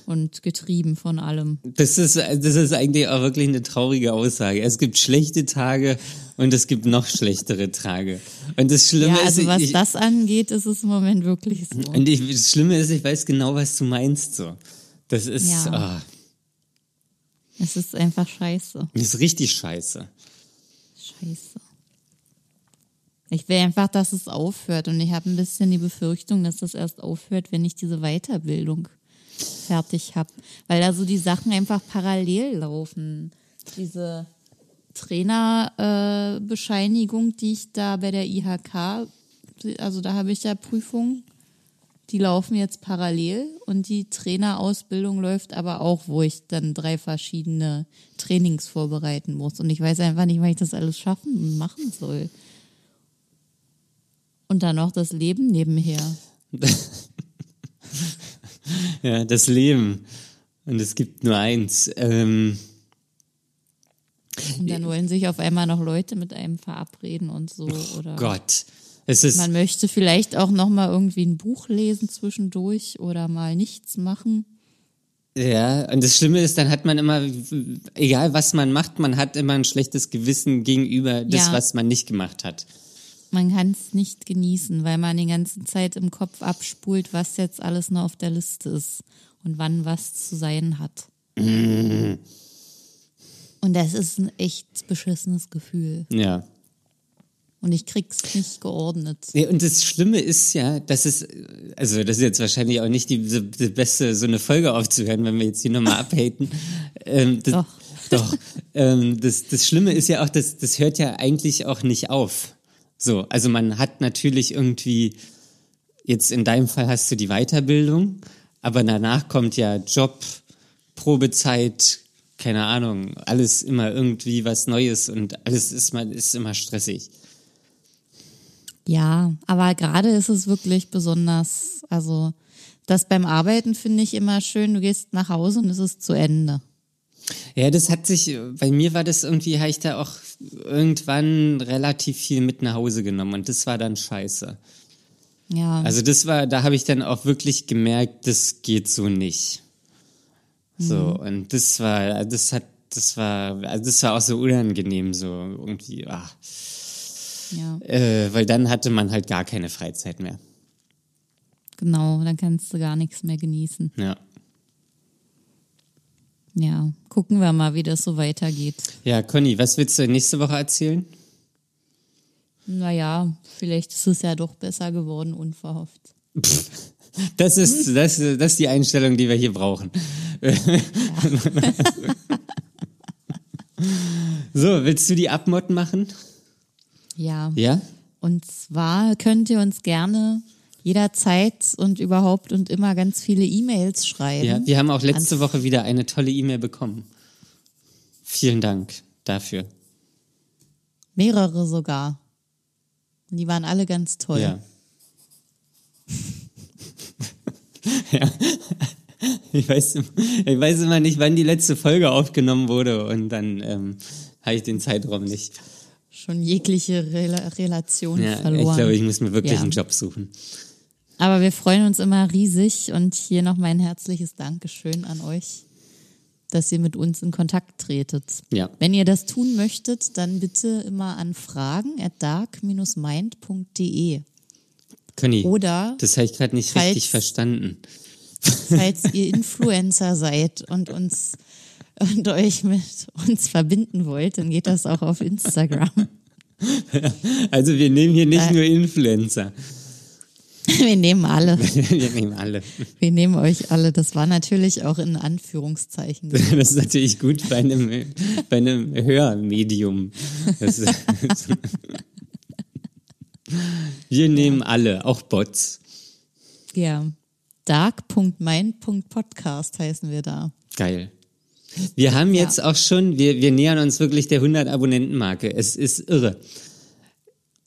und getrieben von allem. Das ist, das ist eigentlich auch wirklich eine traurige Aussage. Es gibt schlechte Tage und es gibt noch schlechtere Tage. Und das Schlimme Ja, also ist, was ich, das angeht, ist es im Moment wirklich so. und ich, das Schlimme ist, ich weiß genau, was du meinst. So, das ist, Ja. ah, Es ist einfach scheiße. das ist richtig scheiße. Scheiße. Ich will einfach, dass es aufhört und ich habe ein bisschen die Befürchtung, dass das erst aufhört, wenn ich diese Weiterbildung fertig habe. Weil da so die Sachen einfach parallel laufen. Diese Trainerbescheinigung, äh, die ich da bei der IHK, also da habe ich ja Prüfungen, die laufen jetzt parallel und die Trainerausbildung läuft aber auch, wo ich dann drei verschiedene Trainings vorbereiten muss. Und ich weiß einfach nicht, wann ich das alles schaffen und machen soll. Und dann noch das Leben nebenher. Ja, das Leben. Und es gibt nur eins. Ähm, Und dann wollen sich auf einmal noch Leute mit einem verabreden und so. Oder Gott. Es ist, man möchte vielleicht auch noch mal irgendwie ein Buch lesen zwischendurch oder mal nichts machen. Ja, und das Schlimme ist, dann hat man immer, egal was man macht, man hat immer ein schlechtes Gewissen gegenüber das, Ja. was man nicht gemacht hat. Man kann es nicht genießen, weil man die ganze Zeit im Kopf abspult, was jetzt alles noch auf der Liste ist und wann was zu sein hat. Und das ist ein echt beschissenes Gefühl. Ja. Und ich krieg's nicht geordnet. Ja, und das Schlimme ist ja, dass es, also das ist jetzt wahrscheinlich auch nicht die, die beste, so eine Folge aufzuhören, wenn wir jetzt hier nochmal abhaten. Ähm, das, Doch. Doch. Ähm, das, das Schlimme ist ja auch, dass das hört ja eigentlich auch nicht auf. So, also man hat natürlich irgendwie, jetzt in deinem Fall hast du die Weiterbildung, aber danach kommt ja Job, Probezeit, keine Ahnung, alles immer irgendwie was Neues und alles ist, mal, ist immer stressig. Ja, aber gerade ist es wirklich besonders, also das beim Arbeiten finde ich immer schön, du gehst nach Hause und es ist zu Ende. Ja, das hat sich, bei mir war das irgendwie, habe ich da auch irgendwann relativ viel mit nach Hause genommen und das war dann scheiße. Ja, Also das war, da habe ich dann auch wirklich gemerkt, das geht so nicht. So, und das war, das hat, das war, also das war auch so unangenehm, so irgendwie, ah, ja, äh, weil dann hatte man halt gar keine Freizeit mehr. genau, dann kannst du gar nichts mehr genießen. Ja. Ja, gucken wir mal, wie das so weitergeht. Ja, Conny, was willst du nächste Woche erzählen? Naja, vielleicht ist es ja doch besser geworden, unverhofft. Das ist, das, das ist die Einstellung, die wir hier brauchen. so, willst du die Abmod machen? Ja. Ja? Und zwar könnt ihr uns gerne jederzeit und überhaupt und immer ganz viele E-Mails schreiben. Ja, wir haben auch letzte Woche wieder eine tolle E-Mail bekommen. Vielen Dank dafür. Mehrere sogar. Und die waren alle ganz toll. Ja. ja. Ich weiß, ich weiß immer nicht, wann die letzte Folge aufgenommen wurde und dann ähm, habe ich den Zeitraum nicht. Schon jegliche Rela Relation Ja, ich verloren. glaube, ich muss mir wirklich Ja. einen Job suchen. Aber wir freuen uns immer riesig und hier noch mein herzliches Dankeschön an euch, dass ihr mit uns in Kontakt tretet. Ja. Wenn ihr das tun möchtet, dann bitte immer an fragen at dark-mind.de. Conny, Oder das habe ich gerade nicht falls- richtig verstanden. falls ihr Influencer seid und uns und euch mit uns verbinden wollt, dann geht das auch auf Instagram. Also wir nehmen hier nicht Äh. nur Influencer. Wir nehmen alle. Wir nehmen alle. Wir nehmen euch alle. Das war natürlich auch in Anführungszeichen. Das ist natürlich gut bei einem, bei einem Hörmedium. Das ist, wir nehmen alle, auch Bots. Ja. Dark.mind.podcast heißen wir da. Geil. Wir haben jetzt auch schon, wir, wir nähern uns wirklich der 100 Abonnenten-Marke. Es ist irre.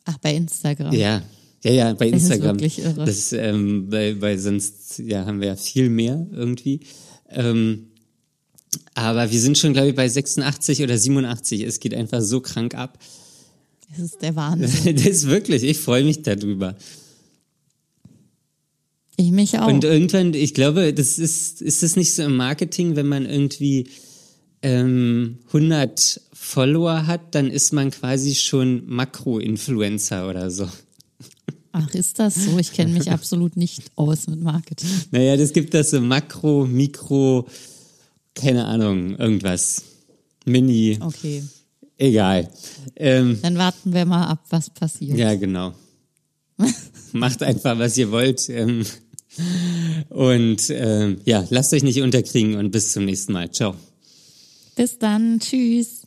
Ach, bei Instagram. Ja, ja, ja, bei Es ist Instagram. wirklich irre. Das, ähm, weil, weil sonst ja, haben wir ja viel mehr irgendwie. Ähm, aber wir sind schon, glaube ich, bei 86 oder 87. Es geht einfach so krank ab. Das ist der Wahnsinn. Das ist wirklich, ich freue mich darüber. Ich mich auch. Und irgendwann, ich glaube, das ist, ist das nicht so im Marketing, wenn man irgendwie ähm, 100 Follower hat, dann ist man quasi schon Makro-Influencer oder so. Ach, ist das so? Ich kenne mich absolut nicht aus mit Marketing. Naja, das gibt das so Makro, Mikro, keine Ahnung, irgendwas. Mini, Okay. egal. Ähm, Dann warten wir mal ab, was passiert. ja, genau. Macht einfach, was ihr wollt. Ähm, und ähm, ja, lasst euch nicht unterkriegen und bis zum nächsten Mal. Ciao. Bis dann. Tschüss.